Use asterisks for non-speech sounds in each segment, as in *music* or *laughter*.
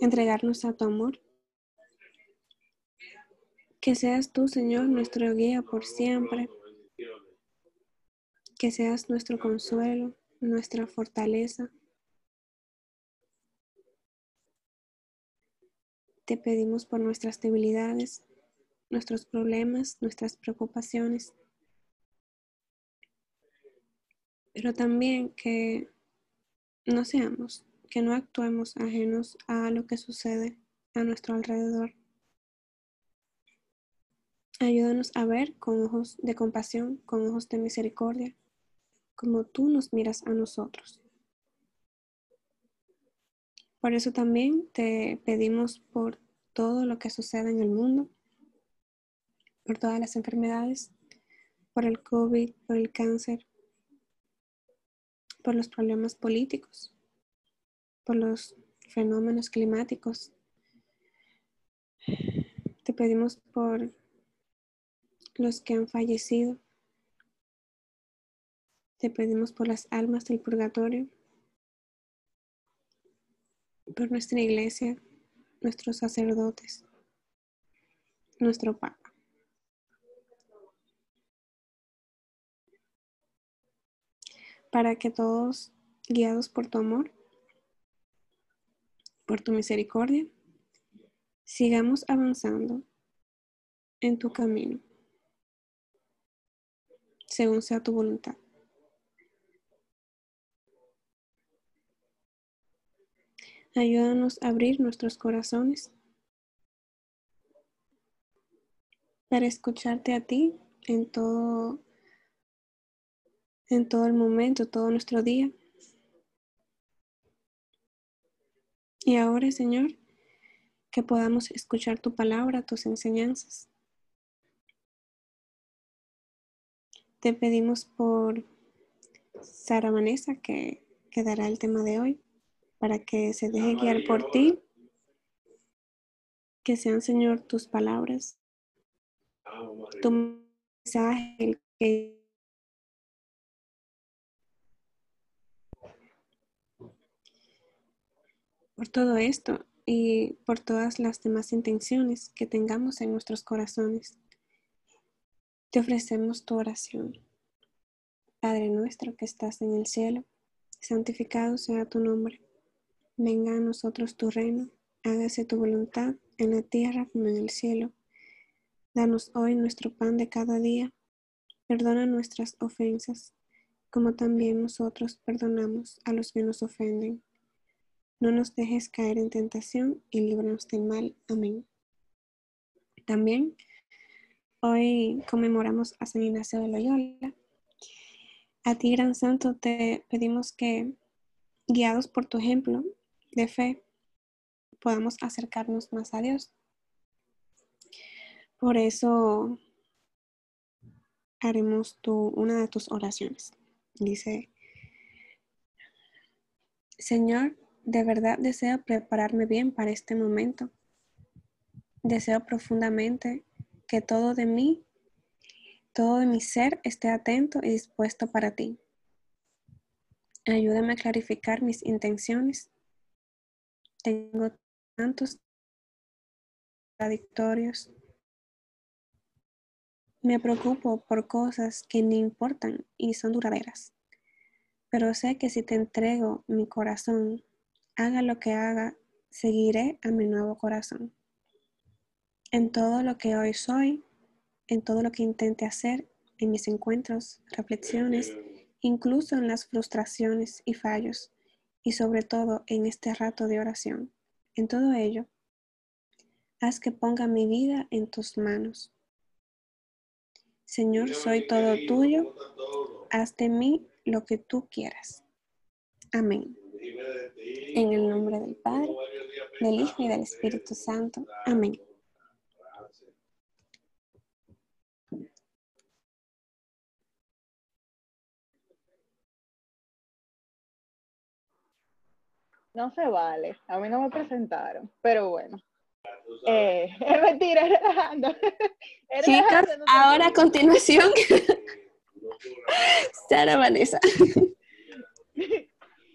entregarnos a tu amor. Que seas tú, Señor, nuestro guía por siempre. Que seas nuestro consuelo, nuestra fortaleza. Te pedimos por nuestras debilidades, nuestros problemas, nuestras preocupaciones, pero también que no seamos, que no actuemos ajenos a lo que sucede a nuestro alrededor. Ayúdanos a ver con ojos de compasión, con ojos de misericordia, como tú nos miras a nosotros. Por eso también te pedimos por todo lo que sucede en el mundo, por todas las enfermedades, por el COVID, por el cáncer, por los problemas políticos, por los fenómenos climáticos. Te pedimos por los que han fallecido. Te pedimos por las almas del purgatorio, por nuestra iglesia, nuestros sacerdotes, nuestro Papa. Para que todos, guiados por tu amor, por tu misericordia, sigamos avanzando en tu camino, según sea tu voluntad. Ayúdanos a abrir nuestros corazones para escucharte a ti en todo, en todo el momento, todo nuestro día. Y ahora, Señor, que podamos escuchar tu palabra, tus enseñanzas. Te pedimos por Sara Vanessa, que, que dará el tema de hoy para que se deje guiar por ti. Que sean, Señor, tus palabras, tu mensaje, que por todo esto y por todas las demás intenciones que tengamos en nuestros corazones. Te ofrecemos tu oración. Padre nuestro que estás en el cielo, santificado sea tu nombre. Venga a nosotros tu reino, hágase tu voluntad en la tierra como en el cielo. Danos hoy nuestro pan de cada día. Perdona nuestras ofensas, como también nosotros perdonamos a los que nos ofenden. No nos dejes caer en tentación y líbranos del mal. Amén. También hoy conmemoramos a San Ignacio de Loyola. A ti, Gran Santo, te pedimos que, guiados por tu ejemplo, de fe podamos acercarnos más a Dios. Por eso haremos una de tus oraciones. Dice, Señor, de verdad deseo prepararme bien para este momento. Deseo profundamente que todo de mí, todo de mi ser esté atento y dispuesto para ti. Ayúdame a clarificar mis intenciones tengo tantos contradictorios. Me preocupo por cosas que ni importan y son duraderas. Pero sé que si te entrego mi corazón, haga lo que haga, seguiré a mi nuevo corazón. En todo lo que hoy soy, en todo lo que intente hacer, en mis encuentros, reflexiones, incluso en las frustraciones y fallos, y sobre todo en este rato de oración. En todo ello, haz que ponga mi vida en tus manos. Señor, soy todo tuyo. Haz de mí lo que tú quieras. Amén. En el nombre del Padre, del Hijo y del Espíritu Santo. Amén. No se vale. A mí no me presentaron, pero bueno. Eh, *laughs* es mentira, relajando. *laughs* Chicas, ahora a continuación, *laughs* Sara Vanessa.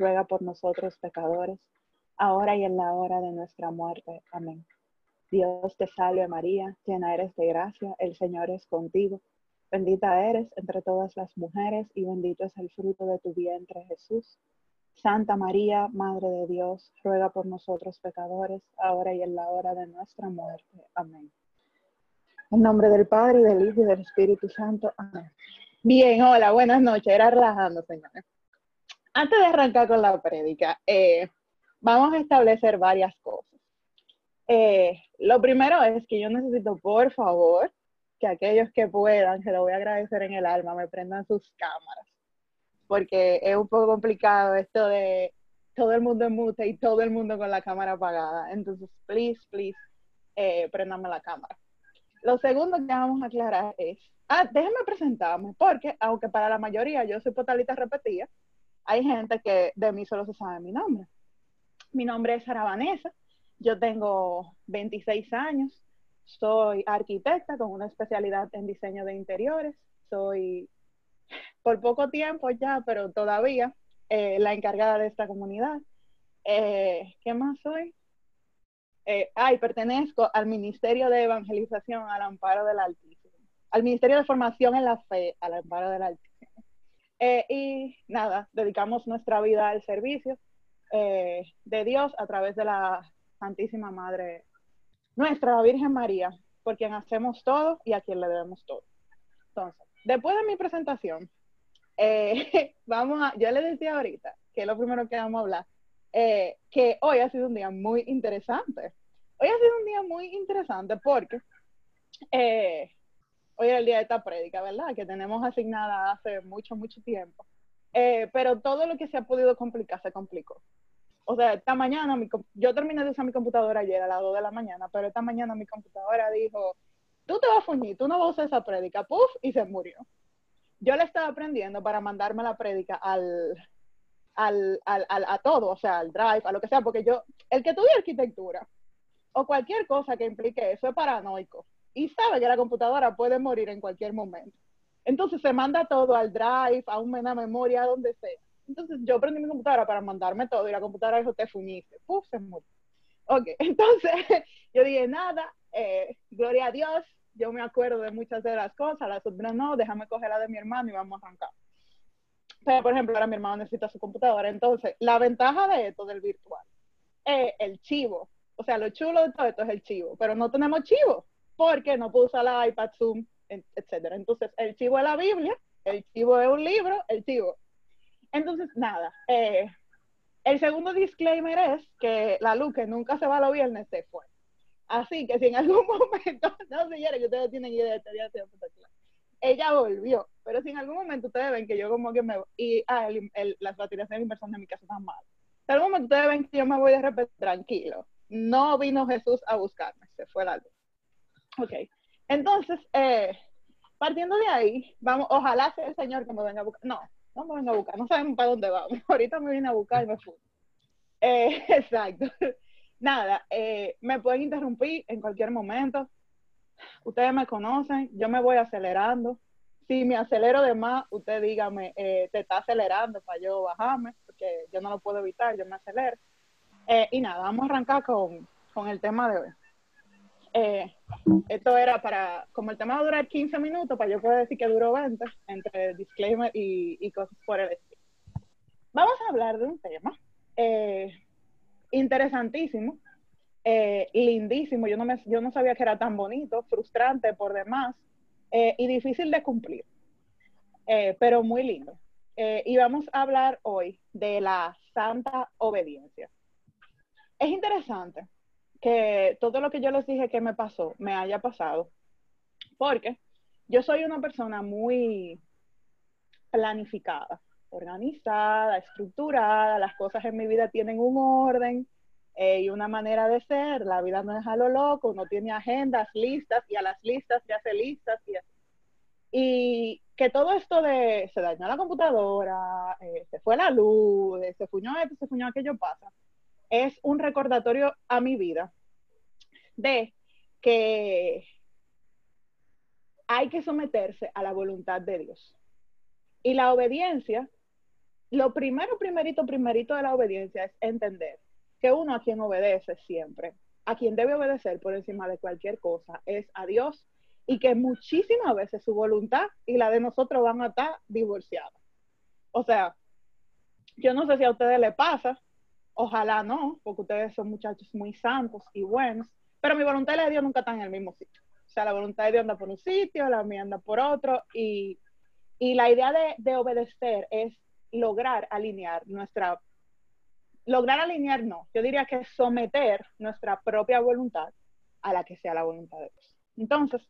ruega por nosotros pecadores, ahora y en la hora de nuestra muerte. Amén. Dios te salve María, llena eres de gracia, el Señor es contigo. Bendita eres entre todas las mujeres y bendito es el fruto de tu vientre Jesús. Santa María, Madre de Dios, ruega por nosotros pecadores, ahora y en la hora de nuestra muerte. Amén. En nombre del Padre, y del Hijo, y del Espíritu Santo. Amén. Bien, hola, buenas noches. Era relajando, señores. Antes de arrancar con la prédica, eh, vamos a establecer varias cosas. Eh, lo primero es que yo necesito, por favor, que aquellos que puedan, se lo voy a agradecer en el alma, me prendan sus cámaras, porque es un poco complicado esto de todo el mundo en mute y todo el mundo con la cámara apagada. Entonces, please, please, eh, la cámara. Lo segundo que vamos a aclarar es, ah, déjenme presentarme, porque aunque para la mayoría yo soy potalita repetida, hay gente que de mí solo se sabe mi nombre. Mi nombre es Sara Vanessa, yo tengo 26 años, soy arquitecta con una especialidad en diseño de interiores, soy por poco tiempo ya, pero todavía eh, la encargada de esta comunidad. Eh, ¿Qué más soy? eh, ay, pertenezco al Ministerio de Evangelización al Amparo del Altísimo, al Ministerio de Formación en la Fe al Amparo del Altísimo. Eh, y nada, dedicamos nuestra vida al servicio eh, de Dios a través de la Santísima Madre, nuestra Virgen María, por quien hacemos todo y a quien le debemos todo. Entonces, después de mi presentación, eh, *laughs* vamos a, yo le decía ahorita, que es lo primero que vamos a hablar, que hoy ha sido un día muy interesante. Hoy ha sido un día muy interesante porque hoy es el día de esta prédica, ¿verdad? Que tenemos asignada hace mucho, mucho tiempo. Eh, pero todo lo que se ha podido complicar se complicó. O sea, esta mañana, yo terminé de usar mi computadora ayer a las 2 de la mañana, pero esta mañana mi computadora dijo, tú te vas a fuñir, tú no vas a usar esa prédica, puff, y se murió. Yo le estaba aprendiendo para mandarme la prédica al, al, al, al, a todo, o sea, al drive, a lo que sea, porque yo, el que estudia arquitectura o cualquier cosa que implique eso es paranoico y sabe que la computadora puede morir en cualquier momento. Entonces se manda todo al drive, a una memoria, a donde sea. Entonces yo prendí mi computadora para mandarme todo y la computadora dijo, te fuñiste. Puf, se murió. Ok, *laughs* entonces yo dije, nada, eh, gloria a Dios, yo me acuerdo de muchas de las cosas, las otras no, déjame coger la de mi hermano y vamos a arrancar. Pero, por ejemplo, ahora mi hermano necesita su computadora. Entonces, la ventaja de esto, del virtual, es el chivo. O sea, lo chulo de todo esto es el chivo. Pero no tenemos chivo, porque no puedo usar la iPad, Zoom, etcétera. Entonces, el chivo es la Biblia, el chivo es un libro, el chivo. Entonces, nada. Eh, el segundo disclaimer es que la luz que nunca se va los viernes se fue. Así que si en algún *laughs* momento, no señores, que ustedes tienen idea de este día, ella volvió. Pero si en algún momento ustedes ven que yo como que me... Y ah, las baterías de inversión de mi casa están mal. Si en algún momento ustedes ven que yo me voy de repente tranquilo. No vino Jesús a buscarme, se fue la luz. Ok. Entonces, eh, partiendo de ahí, vamos, ojalá sea el Señor que me venga a buscar. No, no me venga a buscar, no sabemos para dónde vamos. *laughs* Ahorita me viene a buscar y me fui. Eh, *laughs* exacto. Nada, eh, me pueden interrumpir en cualquier momento. Ustedes me conocen, yo me voy acelerando. Si me acelero de más, usted dígame, eh, te está acelerando para yo bajarme, porque yo no lo puedo evitar, yo me acelero. Y nada, vamos a arrancar con, con el tema de hoy. Eh, esto era para, como el tema va a durar 15 minutos, para yo poder decir que duró 20, entre disclaimer y, y cosas por el estilo. Vamos a hablar de un tema interesantísimo, eh, lindísimo. Yo no, me, yo no sabía que era tan bonito, frustrante por demás eh, y difícil de cumplir, eh, pero muy lindo. y vamos a hablar hoy de la santa obediencia. Es interesante que todo lo que yo les dije que me pasó, me haya pasado, porque yo soy una persona muy planificada. organizada, estructurada, las cosas en mi vida tienen un orden eh, y una manera de ser, la vida no es a lo loco, uno tiene agendas, listas y a las listas se hace listas y así. Y que todo esto de se dañó la computadora, eh, se fue la luz, se fuñó esto, se fuñó aquello pasa, es un recordatorio a mi vida de que hay que someterse a la voluntad de Dios. Y la obediencia, lo primero, primerito, primerito de la obediencia es entender que uno a quien obedece siempre, a quien debe obedecer por encima de cualquier cosa, es a Dios y que muchísimas veces su voluntad y la de nosotros van a estar divorciadas. O sea, yo no sé si a ustedes les pasa, ojalá no, porque ustedes son muchachos muy santos y buenos, pero mi voluntad y de Dios nunca están en el mismo sitio. O sea, la voluntad de Dios anda por un sitio, la mía anda por otro, y, la idea de, de, obedecer es lograr alinear nuestra, lograr alinear no, yo diría que someter nuestra propia voluntad a la que sea la voluntad de Dios. Entonces,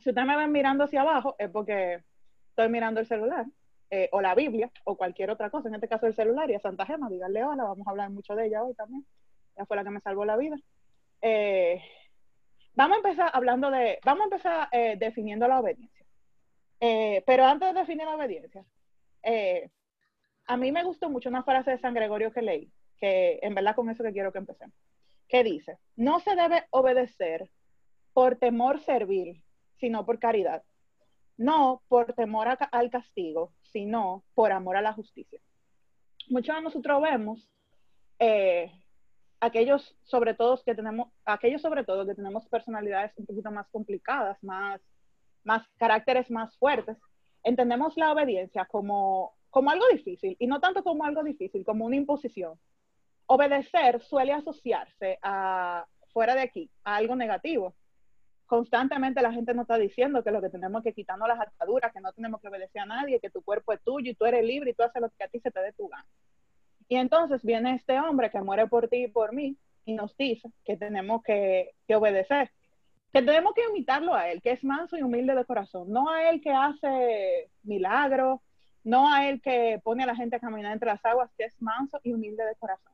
si ustedes me ven mirando hacia abajo, es porque estoy mirando el celular, eh, o la Biblia, o cualquier otra cosa, en este caso el celular, y a Santa Gema, díganle hola, vamos a hablar mucho de ella hoy también. Ella fue la que me salvó la vida. Eh, vamos a empezar hablando de, vamos a empezar eh, definiendo la obediencia. pero antes de definir la obediencia, a mí me gustó mucho una frase de San Gregorio que leí, que en verdad con eso que quiero que empecemos, que dice, no se debe obedecer por temor servil, sino por caridad. No por temor al castigo, sino por amor a la justicia. Muchos de nosotros vemos eh, aquellos sobre todo que tenemos, aquellos sobre todo que tenemos personalidades un poquito más complicadas, más, más caracteres más fuertes, entendemos la obediencia como, como algo difícil, y no tanto como algo difícil, como una imposición. Obedecer suele asociarse a, fuera de aquí, a algo negativo. Constantemente la gente nos está diciendo que lo que tenemos que quitarnos las ataduras, que no tenemos que obedecer a nadie, que tu cuerpo es tuyo y tú eres libre y tú haces lo que a ti se te dé tu gana. Y entonces viene este hombre que muere por ti y por mí y nos dice que tenemos que, obedecer, que tenemos que imitarlo a él, que es manso y humilde de corazón, no a él que hace milagros, no a él que pone a la gente a caminar entre las aguas, que es manso y humilde de corazón.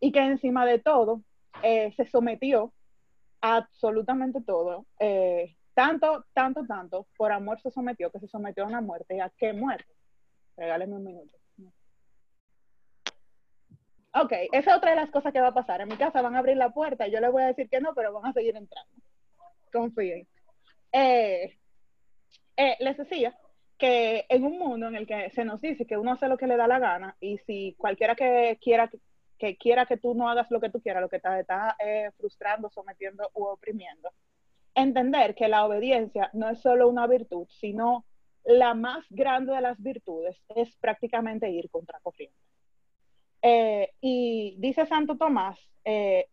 Y que encima de todo eh, se sometió absolutamente todo, eh, tanto, tanto, tanto, por amor se sometió, que se sometió a una muerte. ¿Y a qué muerte? Regáleme un minuto. Ok, esa es otra de las cosas que va a pasar. En mi casa van a abrir la puerta y yo les voy a decir que no, pero van a seguir entrando. Confíen. Eh, eh, les decía que en un mundo en el que se nos dice que uno hace lo que le da la gana y si cualquiera que quiera que quiera que tú no hagas lo que tú quieras, lo que te está eh, frustrando, sometiendo u oprimiendo, entender que la obediencia no es solo una virtud, sino la más grande de las virtudes es prácticamente ir contra corriente. Eh, y dice Santo Tomás eh,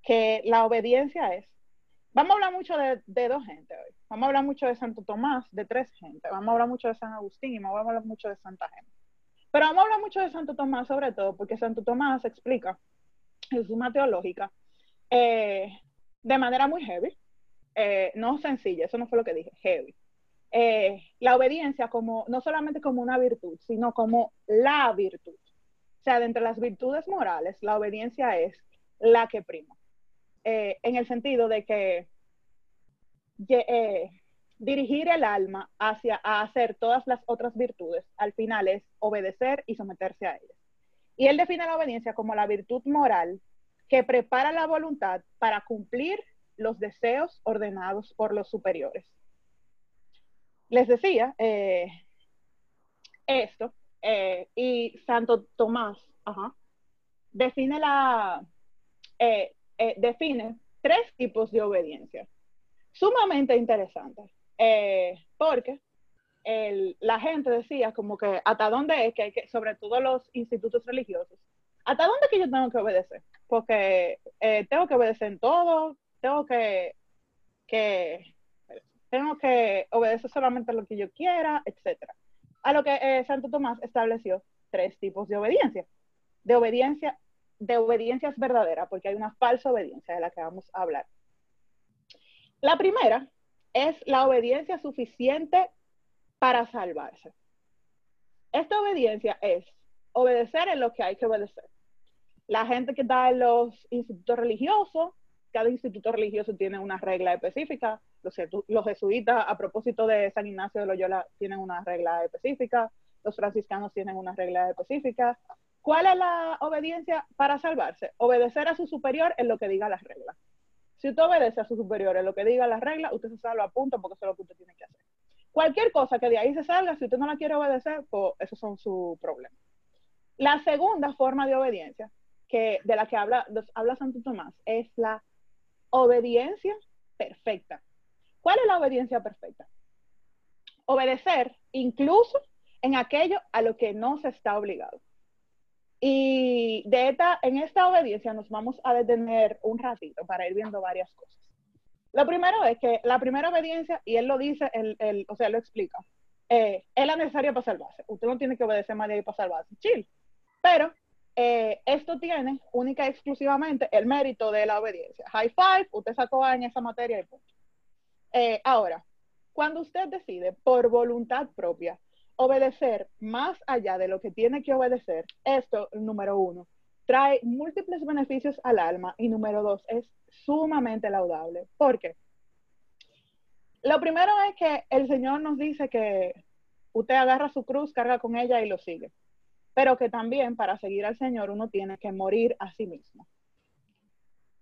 que la obediencia es, vamos a hablar mucho de, dos gente hoy, vamos a hablar mucho de Santo Tomás, de tres gente, vamos a hablar mucho de San Agustín y vamos a hablar mucho de Santa Gente. Pero vamos a hablar mucho de Santo Tomás sobre todo, porque Santo Tomás explica en suma teológica eh, de manera muy heavy, no sencilla, eso no fue lo que dije, heavy. la obediencia como, no solamente como una virtud, sino como la virtud. O sea, de entre las virtudes morales, la obediencia es la que prima. Eh, en el sentido de que eh, dirigir el alma hacia hacer todas las otras virtudes, al final es obedecer y someterse a ellas. Y él define la obediencia como la virtud moral que prepara la voluntad para cumplir los deseos ordenados por los superiores. Les decía eh, esto eh, y Santo Tomás define, la, eh, define tres tipos de obediencia. Sumamente interesante, porque la gente decía como que hasta dónde es que hay que, sobre todo los institutos religiosos, hasta dónde es que yo tengo que obedecer, porque tengo que obedecer en todo, tengo que, que, tengo que obedecer solamente lo que yo quiera, etcétera. A lo que eh, Santo Tomás estableció tres tipos de obediencia. De obediencia, de obediencias verdaderas, porque hay una falsa obediencia de la que vamos a hablar. La primera es la obediencia suficiente para salvarse. esta obediencia es obedecer en lo que hay que obedecer. La gente que está en los institutos religiosos, cada instituto religioso tiene una regla específica. Los, los jesuitas, a propósito de San Ignacio de Loyola, tienen una regla específica. Los franciscanos tienen una regla específica. ¿Cuál es la obediencia para salvarse? Obedecer a su superior en lo que diga las reglas. Si usted obedece a su superior en lo que diga las reglas, usted se salva a punto porque eso es lo que usted tiene que hacer. Cualquier cosa que de ahí se salga, si usted no la quiere obedecer, pues esos son sus problemas. La segunda forma de obediencia, que, de la que habla, habla Santo Tomás, es la obediencia perfecta. ¿Cuál es la obediencia perfecta? Obedecer incluso en aquello a lo que no se está obligado. Y de esta, en esta obediencia nos vamos a detener un ratito para ir viendo varias cosas. Lo primero es que la primera obediencia, y él lo dice, el, o sea, lo explica, eh, es la necesaria para salvarse. Usted no tiene que obedecer más de ahí para salvarse. Chill. Pero eh, esto tiene única y exclusivamente el mérito de la obediencia. High five, usted sacó A en esa materia y punto. Eh, ahora, cuando usted decide por voluntad propia obedecer más allá de lo que tiene que obedecer, esto, número uno, trae múltiples beneficios al alma y número dos, es sumamente laudable. ¿Por qué? Lo primero es que el Señor nos dice que usted agarra su cruz, carga con ella y lo sigue. Pero que también para seguir al Señor uno tiene que morir a sí mismo.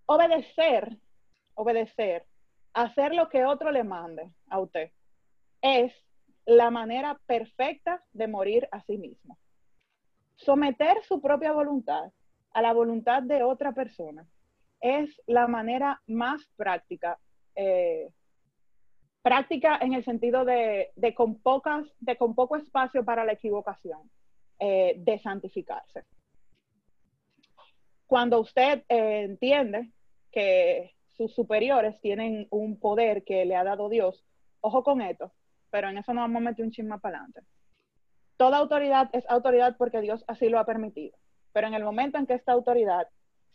Obedecer, obedecer, hacer lo que otro le mande a usted, es la manera perfecta de morir a sí mismo. Someter su propia voluntad a la voluntad de otra persona es la manera más práctica, eh, práctica en el sentido de, con pocas, de con poco espacio para la equivocación, eh, de santificarse. Cuando usted eh, entiende que sus superiores tienen un poder que le ha dado Dios, ojo con esto, pero en eso no vamos a meter un chisme para adelante. Toda autoridad es autoridad porque Dios así lo ha permitido. Pero en el momento en que esta autoridad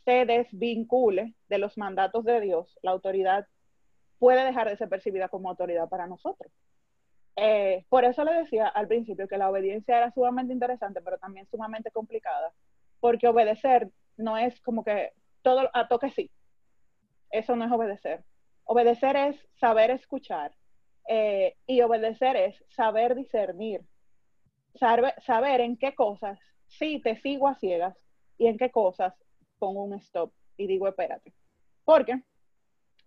se desvincule de los mandatos de Dios, la autoridad puede dejar de ser percibida como autoridad para nosotros. Eh, por eso le decía al principio que la obediencia era sumamente interesante, pero también sumamente complicada, porque obedecer no es como que todo a toque sí. Eso no es obedecer. Obedecer es saber escuchar eh, y obedecer es saber discernir, saber, saber en qué cosas sí te sigo a ciegas y en qué cosas pongo un stop y digo espérate. Porque,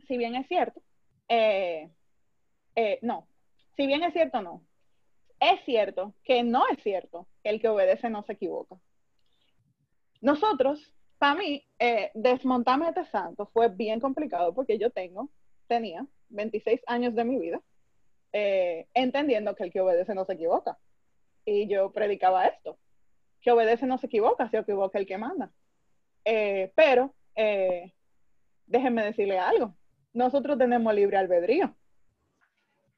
si bien es cierto, eh, eh, no, si bien es cierto, no. Es cierto que no es cierto que el que obedece no se equivoca. Nosotros, para mí, eh, desmontarme este santo fue bien complicado porque yo tengo, tenía 26 años de mi vida entendiendo que el que obedece no se equivoca. Y yo predicaba esto que obedece no se equivoca, se equivoca el que manda. Eh, pero, eh, déjenme decirle algo, nosotros tenemos libre albedrío.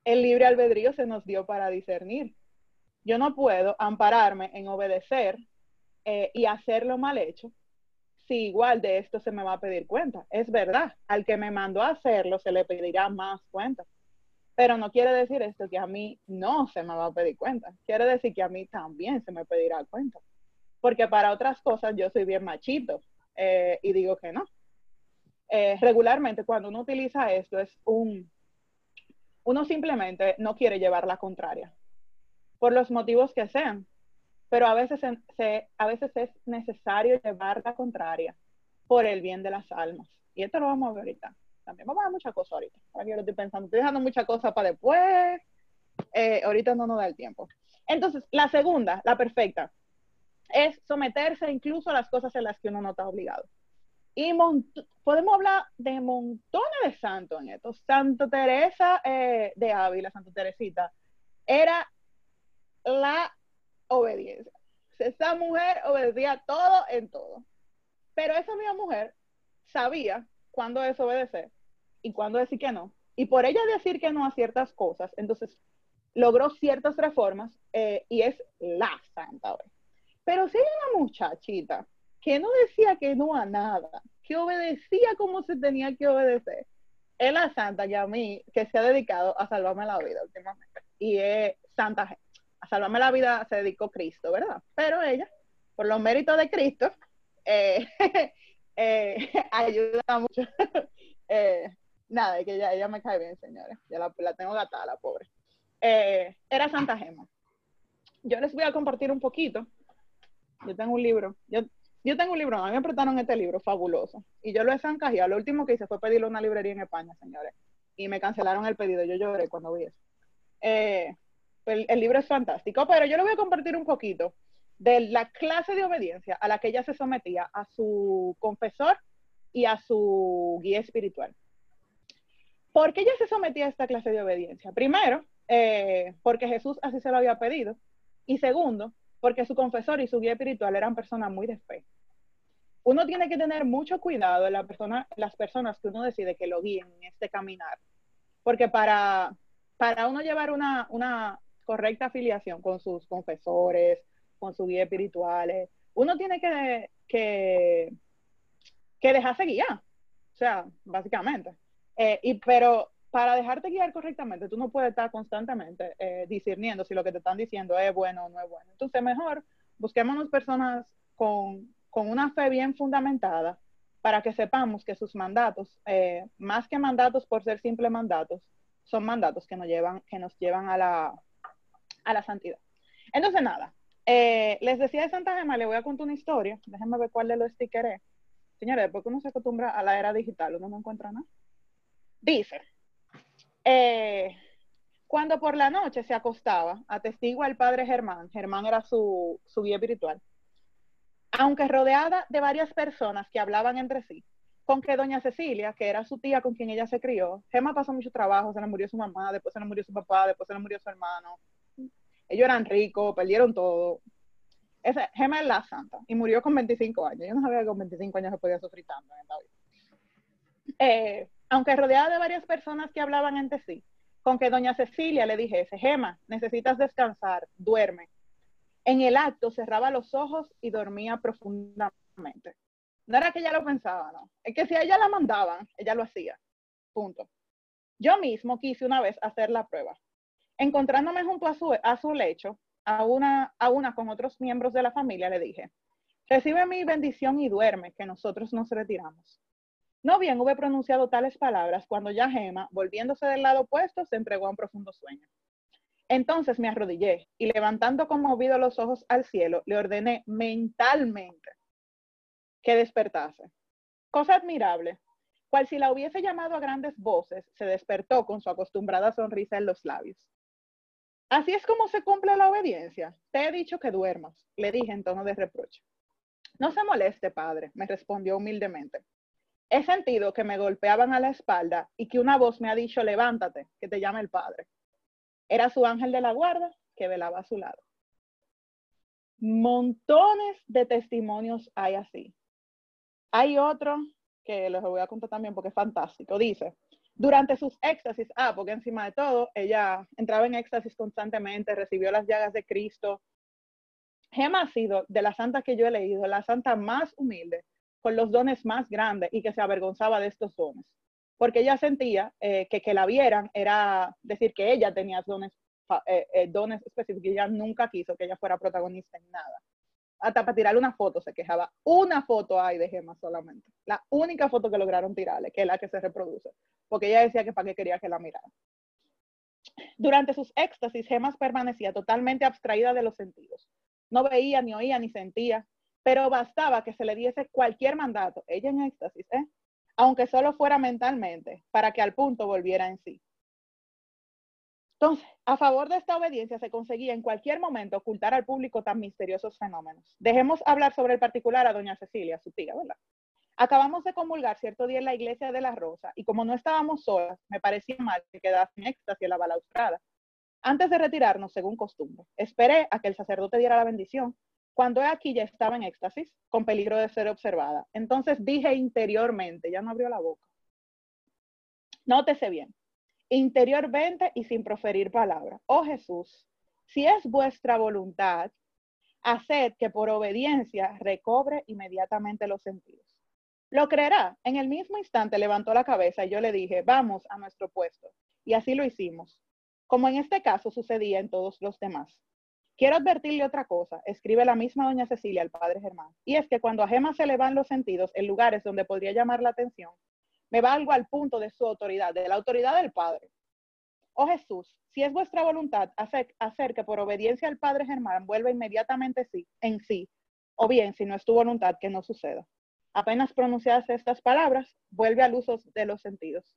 El libre albedrío se nos dio para discernir. Yo no puedo ampararme en obedecer eh, y hacerlo mal hecho si igual de esto se me va a pedir cuenta. Es verdad, al que me mandó a hacerlo se le pedirá más cuenta. Pero no quiere decir esto que a mí no se me va a pedir cuenta. Quiere decir que a mí también se me pedirá cuenta porque para otras cosas yo soy bien machito eh, y digo que no. Eh, regularmente cuando uno utiliza esto es un, uno simplemente no quiere llevar la contraria, por los motivos que sean, pero a veces, a veces es necesario llevar la contraria por el bien de las almas. Y esto lo vamos a ver ahorita. También vamos a ver muchas cosas ahorita. Ahora que yo lo estoy pensando, estoy dejando muchas cosas para después. Eh, ahorita no nos da el tiempo. Entonces, la segunda, la perfecta es someterse incluso a las cosas en las que uno no está obligado. Y podemos hablar de montones de santos en esto. Santa Teresa eh, de Ávila, Santa Teresita, era la obediencia. Esa mujer obedecía todo en todo. Pero esa misma mujer sabía cuándo desobedecer y cuándo decir que no. Y por ella decir que no a ciertas cosas, entonces logró ciertas reformas eh, y es la santa hoy. Pero si hay una muchachita que no decía que no a nada, que obedecía como se tenía que obedecer, es la santa que a mí, que se ha dedicado a salvarme la vida últimamente. Y es Santa a salvarme la vida se dedicó Cristo, ¿verdad? Pero ella, por los méritos de Cristo, eh, *laughs* eh, *laughs* ayuda mucho. *laughs* Eh, nada, que ella, ella, me cae bien, señores. Ya la, la tengo gatada, la pobre. era Santa Gema. Yo les voy a compartir un poquito. Yo tengo un libro. Yo, yo tengo un libro, a mí me prestaron este libro, fabuloso. Y yo lo he zancajeado. Lo último que hice fue pedirle una librería en España, señores. Y me cancelaron el pedido. Yo lloré cuando vi eso. Eh, el, el, libro es fantástico, pero yo le voy a compartir un poquito de la clase de obediencia a la que ella se sometía a su confesor y a su guía espiritual. ¿Por qué ella se sometía a esta clase de obediencia? Primero, eh, porque Jesús así se lo había pedido. Y segundo, porque su confesor y su guía espiritual eran personas muy de fe. Uno tiene que tener mucho cuidado en la persona, las personas que uno decide que lo guíen en este caminar, porque para, para uno llevar una, una correcta afiliación con sus confesores, con su guía espirituales, uno tiene que, que, que dejarse guiar, o sea, básicamente. Eh, y, pero para dejarte guiar correctamente, tú no puedes estar constantemente eh, discerniendo si lo que te están diciendo es bueno o no es bueno. Entonces, mejor busquémonos personas con, con una fe bien fundamentada para que sepamos que sus mandatos, eh, más que mandatos por ser simples mandatos, son mandatos que nos llevan, que nos llevan a, la, a la santidad. Entonces, nada, eh, les decía de Santa Gema, le voy a contar una historia. Déjenme ver cuál de los stickers es. Señores, después uno se acostumbra a la era digital, uno no encuentra nada. Dice, eh, cuando por la noche se acostaba, atestigua el padre Germán, Germán era su, su guía espiritual, aunque rodeada de varias personas que hablaban entre sí, con que doña Cecilia, que era su tía con quien ella se crió, Gemma pasó mucho trabajo, se le murió su mamá, después se le murió su papá, después se le murió su hermano. Ellos eran ricos, perdieron todo. Esa, Gemma es la santa y murió con 25 años. Yo no sabía que con 25 años se podía sufrir tanto en la vida. Eh, aunque rodeada de varias personas que hablaban entre sí, con que doña Cecilia le dijese, Gema, necesitas descansar, duerme. En el acto cerraba los ojos y dormía profundamente. No era que ella lo pensaba, no. Es que si a ella la mandaban, ella lo hacía. Punto. Yo mismo quise una vez hacer la prueba. Encontrándome junto a su, lecho, a una, a una con otros miembros de la familia, le dije, recibe mi bendición y duerme, que nosotros nos retiramos. No bien hube pronunciado tales palabras cuando ya Gema, volviéndose del lado opuesto, se entregó a un profundo sueño. Entonces me arrodillé y levantando conmovido los ojos al cielo, le ordené mentalmente que despertase. Cosa admirable, cual si la hubiese llamado a grandes voces, se despertó con su acostumbrada sonrisa en los labios. Así es como se cumple la obediencia. Te he dicho que duermas, le dije en tono de reproche. No se moleste, padre, me respondió humildemente. He sentido que me golpeaban a la espalda y que una voz me ha dicho, levántate, que te llama el Padre. Era su ángel de la guarda que velaba a su lado. Montones de testimonios hay así. Hay otro que les voy a contar también porque es fantástico. Dice, durante sus éxtasis, ah, porque encima de todo, ella entraba en éxtasis constantemente, recibió las llagas de Cristo. Gemma ha sido, de las santas que yo he leído, la santa más humilde, con los dones más grandes y que se avergonzaba de estos dones. Porque ella sentía eh, que que la vieran era decir que ella tenía dones, eh, eh, dones específicos y ella nunca quiso que ella fuera protagonista en nada. Hasta para tirarle una foto se quejaba. Una foto hay de Gemma solamente. La única foto que lograron tirarle, que es la que se reproduce. Porque ella decía que para qué quería que la mirara. Durante sus éxtasis, Gemma permanecía totalmente abstraída de los sentidos. No veía, ni oía, ni sentía pero bastaba que se le diese cualquier mandato, ella en éxtasis, ¿eh? aunque solo fuera mentalmente, para que al punto volviera en sí. Entonces, a favor de esta obediencia se conseguía en cualquier momento ocultar al público tan misteriosos fenómenos. Dejemos hablar sobre el particular a doña Cecilia, su tía, ¿verdad? Acabamos de comulgar cierto día en la iglesia de la Rosa y como no estábamos solas, me parecía mal que quedase en éxtasis en la balaustrada. Antes de retirarnos, según costumbre, esperé a que el sacerdote diera la bendición cuando aquí ya estaba en éxtasis, con peligro de ser observada. Entonces dije interiormente, ya no abrió la boca. Nótese bien, interiormente y sin proferir palabra. Oh Jesús, si es vuestra voluntad, haced que por obediencia recobre inmediatamente los sentidos. Lo creerá. En el mismo instante levantó la cabeza y yo le dije, vamos a nuestro puesto. Y así lo hicimos, como en este caso sucedía en todos los demás. quiero advertirle otra cosa, escribe la misma doña Cecilia al padre Germán, y es que cuando a Gema se le van los sentidos en lugares donde podría llamar la atención, me valgo al punto de su autoridad, de la autoridad del Padre. Oh Jesús, si es vuestra voluntad hacer, hacer que por obediencia al Padre Germán vuelva inmediatamente sí, en sí, o bien si no es tu voluntad que no suceda. Apenas pronunciadas estas palabras, vuelve al uso de los sentidos.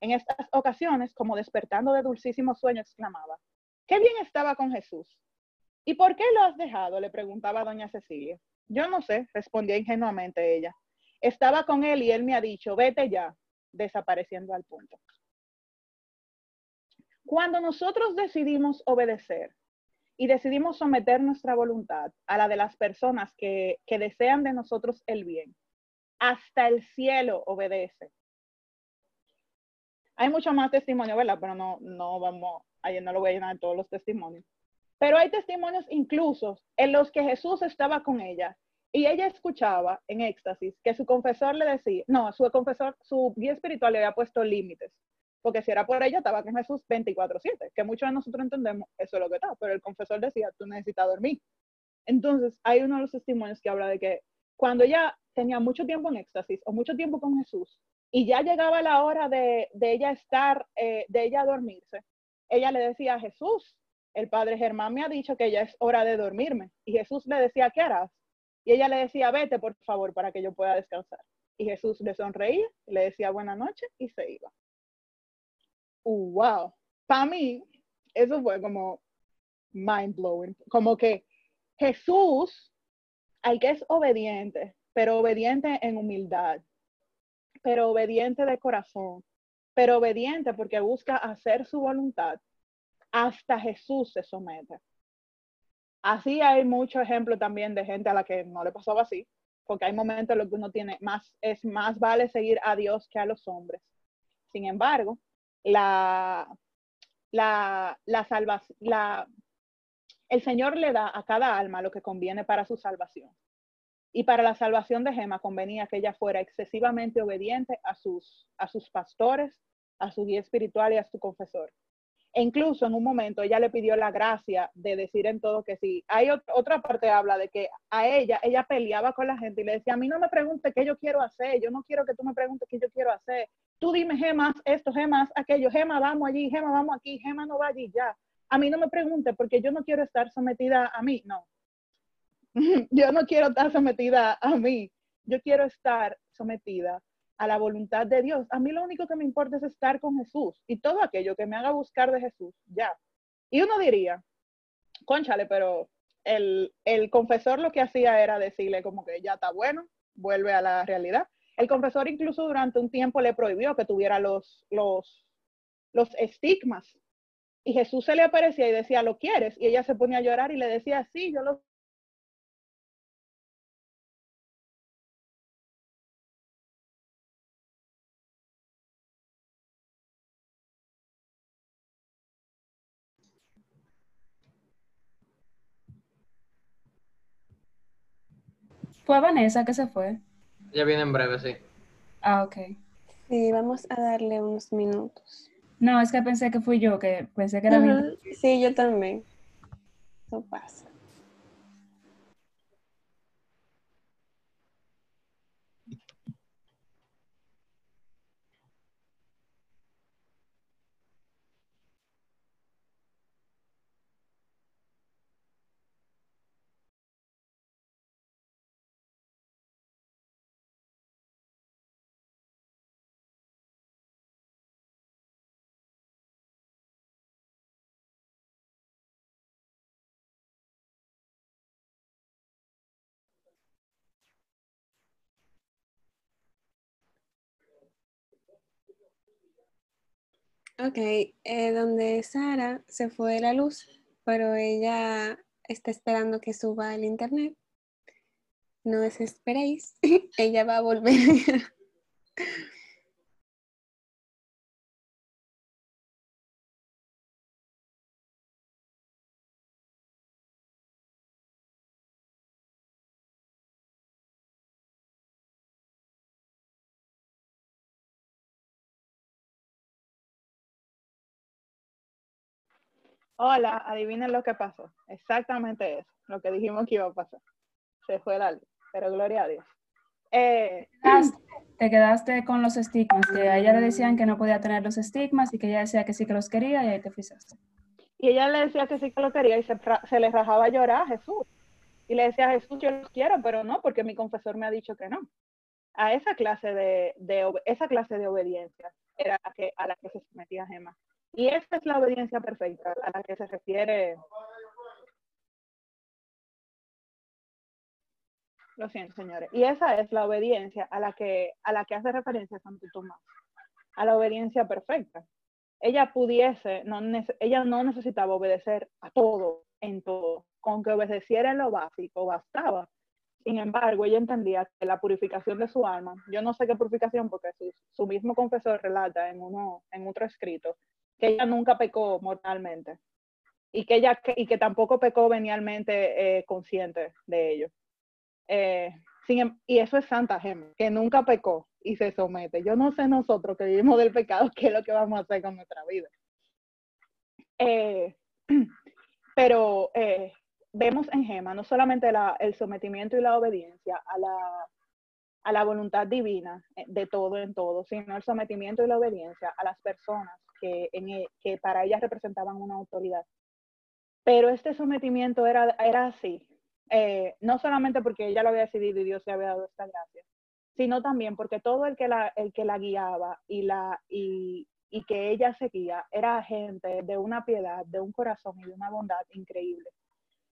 En estas ocasiones, como despertando de dulcísimo sueño, exclamaba, qué bien estaba con Jesús. ¿Y por qué lo has dejado? le preguntaba doña Cecilia. Yo no sé, respondía ingenuamente ella. Estaba con él y él me ha dicho, vete ya, desapareciendo al punto. Cuando nosotros decidimos obedecer y decidimos someter nuestra voluntad a la de las personas que, que desean de nosotros el bien, hasta el cielo obedece. Hay mucho más testimonio, ¿verdad? Pero no, no vamos, ayer no lo voy a llenar todos los testimonios. Pero hay testimonios incluso en los que Jesús estaba con ella y ella escuchaba en éxtasis que su confesor le decía, no, su confesor, su guía espiritual le había puesto límites, porque si era por ella estaba con Jesús 24/7, que muchos de nosotros entendemos eso es lo que está, pero el confesor decía, tú necesitas dormir. Entonces, hay uno de los testimonios que habla de que cuando ella tenía mucho tiempo en éxtasis o mucho tiempo con Jesús y ya llegaba la hora de, ella estar, eh, de ella dormirse, ella le decía a Jesús, el padre Germán me ha dicho que ya es hora de dormirme. Y Jesús le decía, ¿qué harás? Y ella le decía, vete por favor para que yo pueda descansar. Y Jesús le sonreía, le decía buena noche y se iba. Wow. Para mí, eso fue como mind blowing. Como que Jesús, al que es obediente, pero obediente en humildad, pero obediente de corazón, pero obediente porque busca hacer su voluntad, hasta Jesús se somete. Así hay muchos ejemplos también de gente a la que no le pasaba así, porque hay momentos en los que uno tiene más, es más vale seguir a Dios que a los hombres. Sin embargo, la, la, la la, el Señor le da a cada alma lo que conviene para su salvación. Y para la salvación de Gema convenía que ella fuera excesivamente obediente a sus, a sus pastores, a su guía espiritual y a su confesor. E incluso en un momento ella le pidió la gracia de decir en todo que sí. Hay otra parte habla de que a ella, ella peleaba con la gente y le decía, a mí no me pregunte qué yo quiero hacer, yo no quiero que tú me preguntes qué yo quiero hacer. Tú dime gemas, esto, gemas, aquello, gema, vamos allí, gema, vamos aquí, gema no va allí, ya. A mí no me pregunte porque yo no quiero estar sometida a mí, no. *laughs* yo no quiero estar sometida a mí, yo quiero estar sometida a la voluntad de Dios. A mí lo único que me importa es estar con Jesús y todo aquello que me haga buscar de Jesús, ya. Y uno diría, conchale, pero el, el confesor lo que hacía era decirle como que ya está bueno, vuelve a la realidad. El confesor incluso durante un tiempo le prohibió que tuviera los, los, los estigmas. Y Jesús se le aparecía y decía, ¿lo quieres? Y ella se ponía a llorar y le decía, sí, yo lo ¿Fue Vanessa que se fue? Ya viene en breve, sí. Ah, ok. Sí, vamos a darle unos minutos. No, es que pensé que fui yo, que pensé que era mi... Sí, yo también. Eso pasa. Ok, eh, donde Sara se fue la luz, pero ella está esperando que suba el internet. No desesperéis, *laughs* ella va a volver. Hola, adivinen lo que pasó. Exactamente eso, lo que dijimos que iba a pasar. Se fue la luz, pero gloria a Dios. Eh, te quedaste con los estigmas, que a ella le decían que no podía tener los estigmas y que ella decía que sí que los quería y ahí te fuiste. Y ella le decía que sí que los quería y se, se le rajaba a llorar a Jesús. Y le decía a Jesús, yo los quiero, pero no, porque mi confesor me ha dicho que no. A esa clase de, de esa clase de obediencia era que, a la que se sometía Gemma. Y esa es la obediencia perfecta a la que se refiere. Lo siento, señores. Y esa es la obediencia a la que, a la que hace referencia Santo Tomás, a la obediencia perfecta. Ella pudiese, no, ella no necesitaba obedecer a todo, en todo. Con que obedeciera en lo básico bastaba. Sin embargo, ella entendía que la purificación de su alma, yo no sé qué purificación, porque su, su mismo confesor relata en, uno, en otro escrito, que ella nunca pecó mortalmente y que ella y que tampoco pecó venialmente eh, consciente de ello. Eh, em, y eso es Santa Gemma, que nunca pecó y se somete. Yo no sé nosotros que vivimos del pecado *laughs* qué es lo que vamos a hacer con nuestra vida. Eh, *clears throat* pero vemos en Gema no solamente el sometimiento y la obediencia a la, a la voluntad divina de todo en todo, sino el sometimiento y la obediencia a las personas que, e, para ellas representaban una autoridad. Pero este sometimiento era, así, eh, no solamente porque ella lo había decidido y Dios le había dado esta gracia, sino también porque todo el que la, guiaba y, que ella seguía era gente de una piedad, de un corazón y de una bondad increíble.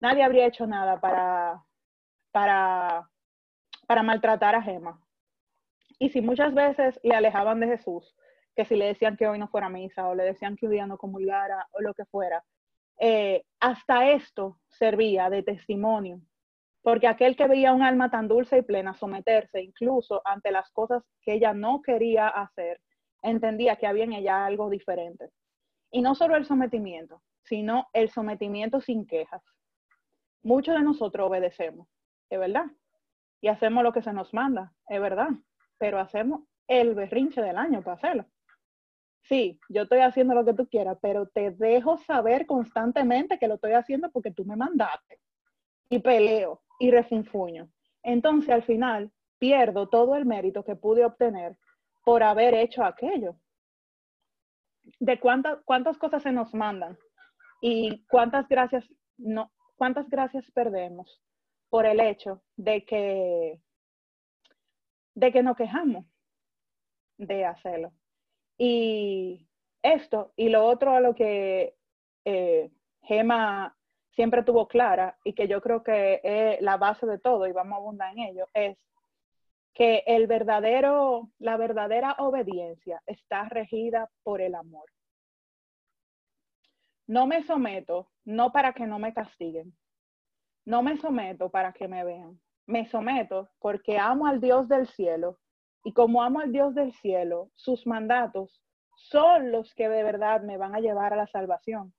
Nadie habría hecho nada para, para maltratar a Gemma. Y si muchas veces le alejaban de Jesús, que si le decían que hoy no fuera misa o le decían que un día no comulgara o lo que fuera. Eh, hasta esto servía de testimonio, porque aquel que veía un alma tan dulce y plena someterse incluso ante las cosas que ella no quería hacer, entendía que había en ella algo diferente. Y no solo el sometimiento, sino el sometimiento sin quejas. Muchos de nosotros obedecemos, es verdad, y hacemos lo que se nos manda, es verdad, pero hacemos el berrinche del año para hacerlo sí, yo estoy haciendo lo que tú quieras, pero te dejo saber constantemente que lo estoy haciendo porque tú me mandaste. Y peleo y refunfuño. Entonces, al final, pierdo todo el mérito que pude obtener por haber hecho aquello. De cuántas, cuántas cosas se nos mandan y cuántas gracias, no, cuántas gracias perdemos por el hecho de que, de que nos quejamos de hacerlo. Y esto y lo otro a lo que eh, Gema siempre tuvo clara y que yo creo que es la base de todo y vamos a abundar en ello, es que el verdadero, la verdadera obediencia está regida por el amor. No me someto, no para que no me castiguen. No me someto para que me vean. Me someto porque amo al Dios del cielo y como amo al Dios del cielo, sus mandatos son los que de verdad me van a llevar a la salvación.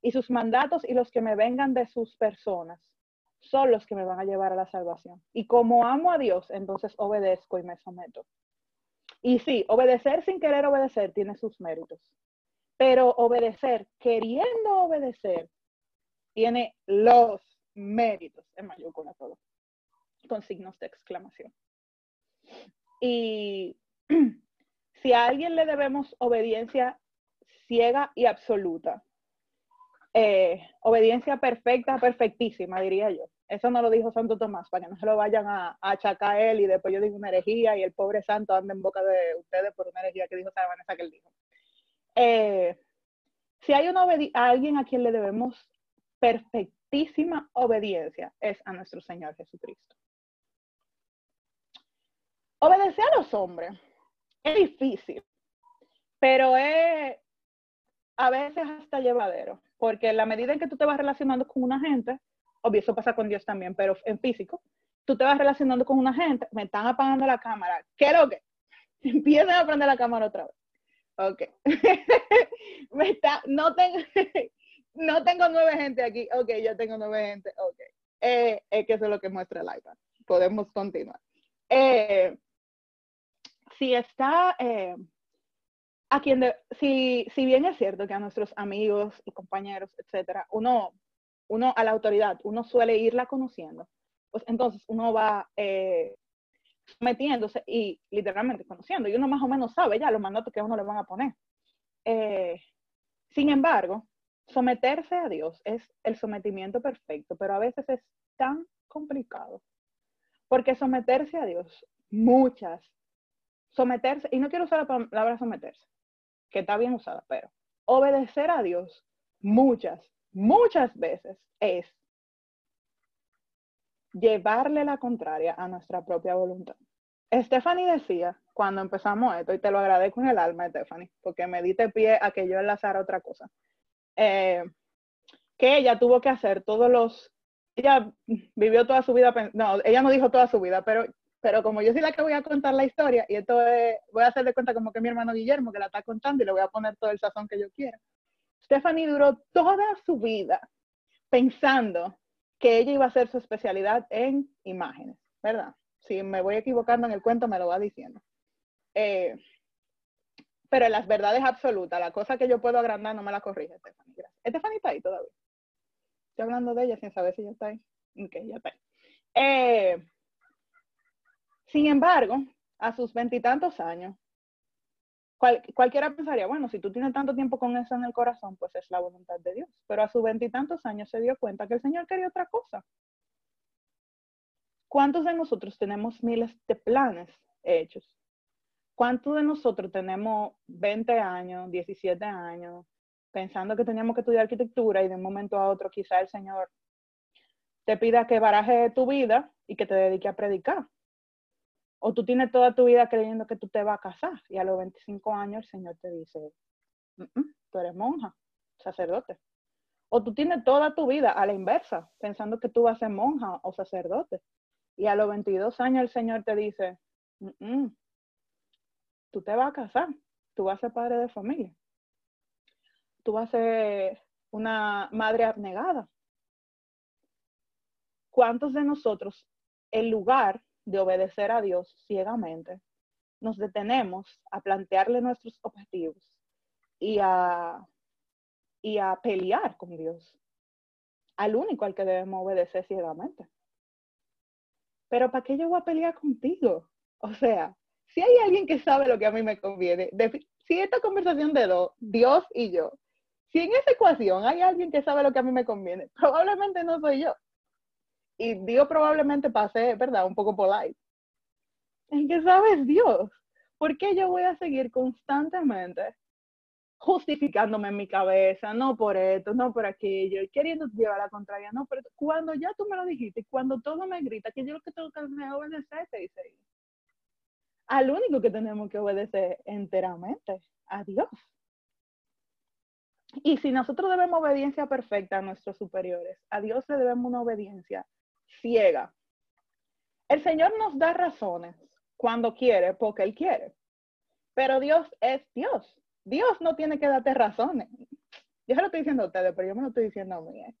Y sus mandatos y los que me vengan de sus personas son los que me van a llevar a la salvación. Y como amo a Dios, entonces obedezco y me someto. Y sí, obedecer sin querer obedecer tiene sus méritos. Pero obedecer queriendo obedecer tiene los méritos en mayúscula todo, con signos de exclamación. Y *clears throat* si a alguien le debemos obediencia ciega y absoluta, eh, obediencia perfecta, perfectísima, diría yo. Eso no lo dijo Santo Tomás, para que no se lo vayan a, achacar a él y después yo digo una herejía y el pobre santo anda en boca de ustedes por una herejía que dijo Sara Vanessa que él dijo. Eh, si hay una a alguien a quien le debemos obediencia, es a nuestro Señor Jesucristo. Obedecer a los hombres es difícil, pero es a veces hasta llevadero, porque en la medida en que tú te vas relacionando con una gente, obvio, eso pasa con Dios también, pero en físico, tú te vas relacionando con una gente, me están apagando la cámara, ¿qué lo que? *laughs* Empiezan a prender la cámara otra vez. Ok. *laughs* me está, no tengo, *laughs* no tengo nueve gente aquí. Ok, yo tengo nueve gente. Ok. Eh, que eso es lo que muestra el iPad. Podemos continuar. Eh, si está, eh, a quien, si, si bien es cierto que a nuestros amigos y compañeros, etcétera, uno, uno a la autoridad, uno suele irla conociendo, pues entonces uno va eh, metiéndose y literalmente conociendo, y uno más o menos sabe ya los mandatos que a uno le van a poner. Eh, sin embargo, someterse a Dios es el sometimiento perfecto, pero a veces es tan complicado, porque someterse a Dios, muchas, someterse, y no quiero usar la palabra someterse, que está bien usada, pero obedecer a Dios muchas, muchas veces es llevarle la contraria a nuestra propia voluntad. Stephanie decía, cuando empezamos esto, y te lo agradezco en el alma, Stephanie, porque me diste pie a que yo enlazara otra cosa, eh, que ella tuvo que hacer todos los, ella vivió toda su vida, no, ella no dijo toda su vida, pero, pero como yo soy la que voy a contar la historia, y esto voy a hacer de cuenta como que mi hermano Guillermo que la está contando y le voy a poner todo el sazón que yo quiera. Stephanie duró toda su vida pensando que ella iba a hacer su especialidad en imágenes, ¿verdad? Si me voy equivocando en el cuento, me lo va diciendo. Eh, pero las verdades absolutas, la cosa que yo puedo agrandar no me la corrige, Stephanie. Gracias. Está ahí todavía. Estoy hablando de ella sin saber si ya está ahí. Ok, ya está. Eh, sin embargo, a sus veintitantos años, cualquiera pensaría, bueno, si tú tienes tanto tiempo con eso en el corazón, pues es la voluntad de Dios. Pero a sus veintitantos años se dio cuenta que el Señor quería otra cosa. ¿Cuántos de nosotros tenemos miles de planes hechos? ¿Cuántos de nosotros tenemos 20 años, 17 años, pensando que teníamos que estudiar arquitectura y de un momento a otro quizá el Señor te pida que baraje tu vida y que te dedique a predicar? O tú tienes toda tu vida creyendo que tú te vas a casar y a los 25 años el Señor te dice, tú eres monja, sacerdote. O tú tienes toda tu vida a la inversa, pensando que tú vas a ser monja o sacerdote. Y a los 22 años el Señor te dice, tú te vas a casar, tú vas a ser padre de familia, tú vas a ser una madre abnegada. ¿Cuántos de nosotros, en lugar de obedecer a Dios ciegamente, nos detenemos a plantearle nuestros objetivos y a, y a pelear con Dios, al único al que debemos obedecer ciegamente? Pero ¿para qué yo voy a pelear contigo? O sea, si hay alguien que sabe lo que a mí me conviene, si esta conversación de dos, Dios y yo, si en esa ecuación hay alguien que sabe lo que a mí me conviene, *laughs* probablemente no soy yo y digo probablemente pasé, ¿verdad? Un poco polite. ¿En qué sabes Dios? ¿Por qué yo voy a seguir constantemente justificándome en mi cabeza, no por esto, no por aquello, y queriendo llevar la contraria, no, pero cuando ya tú me lo dijiste, cuando todo me grita que yo lo que tengo que hacer es obedecerte, dice Al único que tenemos que obedecer enteramente, a Dios. Y si nosotros debemos obediencia perfecta a nuestros superiores, a Dios le debemos una obediencia ciega. El Señor nos da razones cuando quiere, porque Él quiere. Pero Dios es Dios. Dios no tiene que darte razones. Yo se lo estoy diciendo a ustedes, pero yo me lo estoy diciendo a mí. ¿eh?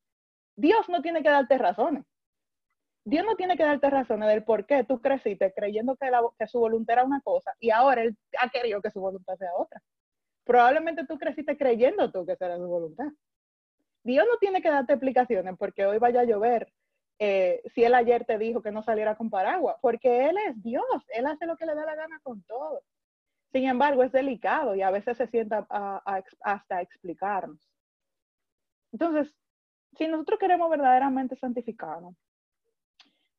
Dios no tiene que darte razones. Dios no tiene que darte razones del por qué tú creciste creyendo que, que su voluntad era una cosa y ahora Él ha querido que su voluntad sea otra. Probablemente tú creciste creyendo tú que esa era su voluntad. Dios no tiene que darte explicaciones porque hoy vaya a llover eh, si él ayer te dijo que no saliera con paraguas, porque él es Dios, él hace lo que le da la gana con todo. Sin embargo, es delicado y a veces se sienta hasta explicarnos. Entonces, si nosotros queremos verdaderamente santificarnos,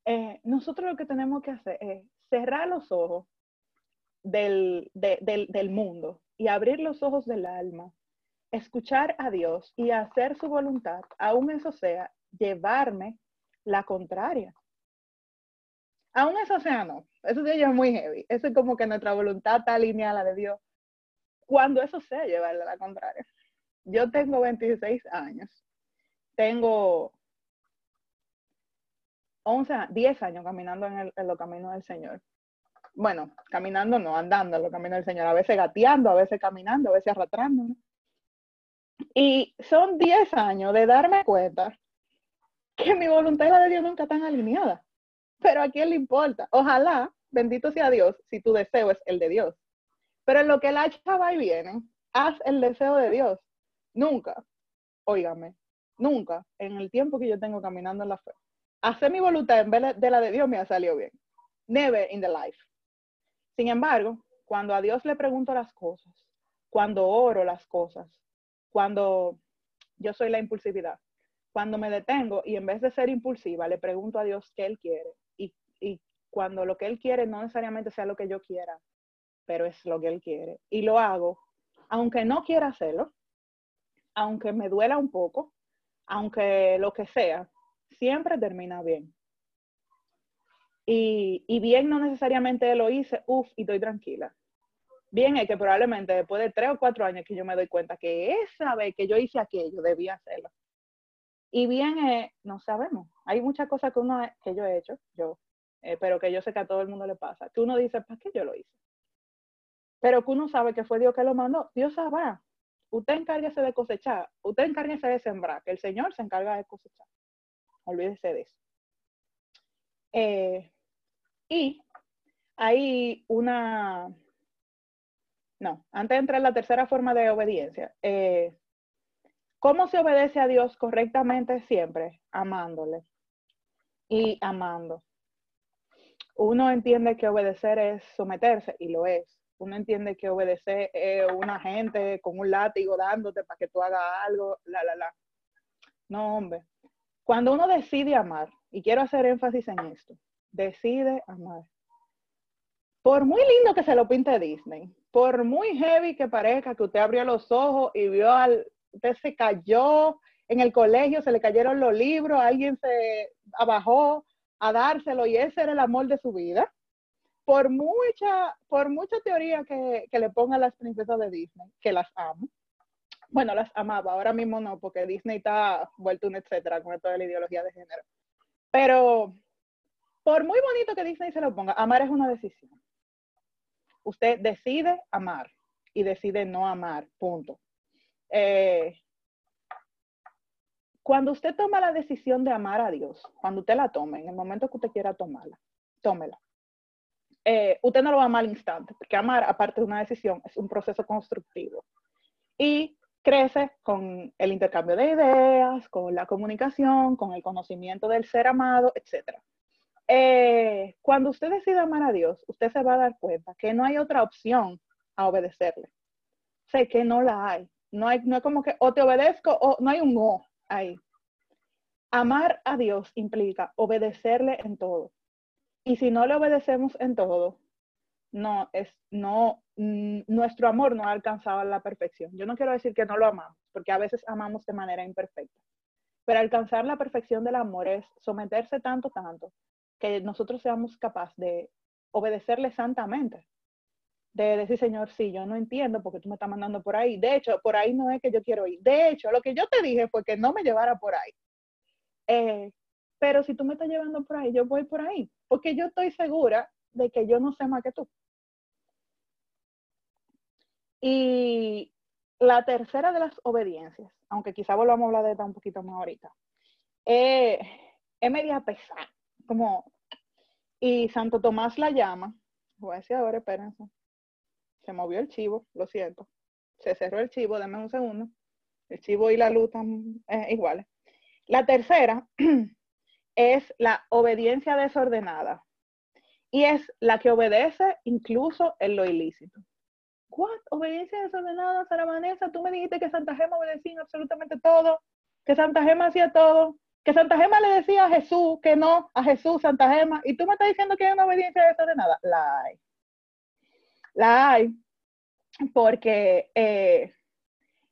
eh, nosotros lo que tenemos que hacer es cerrar los ojos del, del mundo y abrir los ojos del alma, escuchar a Dios y hacer su voluntad, aún eso sea llevarme la contraria. Aún eso sea no, eso sí es muy heavy. Eso es como que nuestra voluntad está alineada a la de Dios. Cuando eso sea llevarle la contraria. Yo tengo 26 años. Tengo 11, 10 años caminando en, el, en los caminos del Señor. Bueno, caminando no, andando en los caminos del Señor. A veces gateando, a veces caminando, a veces arrastrando. Y son 10 años de darme cuenta que mi voluntad y la de Dios nunca están alineadas. Pero a quién le importa. Ojalá, bendito sea Dios, si tu deseo es el de Dios. Pero en lo que el hacha va y viene, haz el deseo de Dios. Nunca, óigame, nunca en el tiempo que yo tengo caminando en la fe, hacer mi voluntad en vez de la de Dios me ha salido bien. Never in the life. Sin embargo, cuando a Dios le pregunto las cosas, cuando oro las cosas, cuando yo soy la impulsividad, cuando me detengo y en vez de ser impulsiva, le pregunto a Dios qué Él quiere. Y, y cuando lo que Él quiere no necesariamente sea lo que yo quiera, pero es lo que Él quiere. Y lo hago, aunque no quiera hacerlo, aunque me duela un poco, aunque lo que sea, siempre termina bien. Y, y bien no necesariamente lo hice, uff, y estoy tranquila. Bien es que probablemente después de tres o cuatro años que yo me doy cuenta que esa vez que yo hice aquello, debía hacerlo. Y bien es, no sabemos. Hay muchas cosas que uno que yo he hecho, yo, eh, pero que yo sé que a todo el mundo le pasa. Que uno dice, ¿para qué yo lo hice? Pero que uno sabe que fue Dios que lo mandó. Dios sabrá. Usted encárguese de cosechar. Usted encárguese de sembrar. Que el Señor se encarga de cosechar. Olvídese de eso. Eh, y hay una... No, antes de entrar en la tercera forma de obediencia. Eh, ¿Cómo se obedece a Dios correctamente siempre? Amándole y amando. Uno entiende que obedecer es someterse y lo es. Uno entiende que obedecer es una gente con un látigo dándote para que tú hagas algo, la, la, la. No, hombre. Cuando uno decide amar, y quiero hacer énfasis en esto, decide amar. Por muy lindo que se lo pinte Disney, por muy heavy que parezca que usted abrió los ojos y vio al, usted se cayó en el colegio, se le cayeron los libros, alguien se abajó a dárselo y ese era el amor de su vida. Por mucha, por mucha teoría que, que le pongan las princesas de Disney, que las amo. Bueno, las amaba, ahora mismo no, porque Disney está vuelto un etcétera con toda la ideología de género. Pero por muy bonito que Disney se lo ponga, amar es una decisión. Usted decide amar y decide no amar, punto. Eh, cuando usted toma la decisión de amar a Dios, cuando usted la tome, en el momento que usted quiera tomarla, tómela. Eh, usted no lo va a amar al instante, porque amar, aparte de una decisión, es un proceso constructivo. Y crece con el intercambio de ideas, con la comunicación, con el conocimiento del ser amado, etc. Eh, cuando usted decide amar a Dios, usted se va a dar cuenta que no hay otra opción a obedecerle. Sé que no la hay. No hay, no es como que o te obedezco o no hay un no ahí. Amar a Dios implica obedecerle en todo. Y si no le obedecemos en todo, no es, no, nuestro amor no ha alcanzado la perfección. Yo no quiero decir que no lo amamos, porque a veces amamos de manera imperfecta. Pero alcanzar la perfección del amor es someterse tanto, tanto, que nosotros seamos capaces de obedecerle santamente de decir, Señor, sí, yo no entiendo porque tú me estás mandando por ahí. De hecho, por ahí no es que yo quiero ir. De hecho, lo que yo te dije fue que no me llevara por ahí. Eh, pero si tú me estás llevando por ahí, yo voy por ahí, porque yo estoy segura de que yo no sé más que tú. Y la tercera de las obediencias, aunque quizá volvamos a hablar de esta un poquito más ahorita, eh, es media pesada, como, y Santo Tomás la llama, voy a decir ahora, espérense, se movió el chivo, lo siento. Se cerró el chivo, dame un segundo. El chivo y la luz están eh, iguales. La tercera *clears throat* es la obediencia desordenada. Y es la que obedece incluso en lo ilícito. ¿Cuál obediencia desordenada, Sara Vanessa? Tú me dijiste que Santa Gema obedecía absolutamente todo, que Santa Gema hacía todo, que Santa Gema le decía a Jesús que no, a Jesús, Santa Gema, y tú me estás diciendo que hay una obediencia desordenada. La hay la hay, porque eh,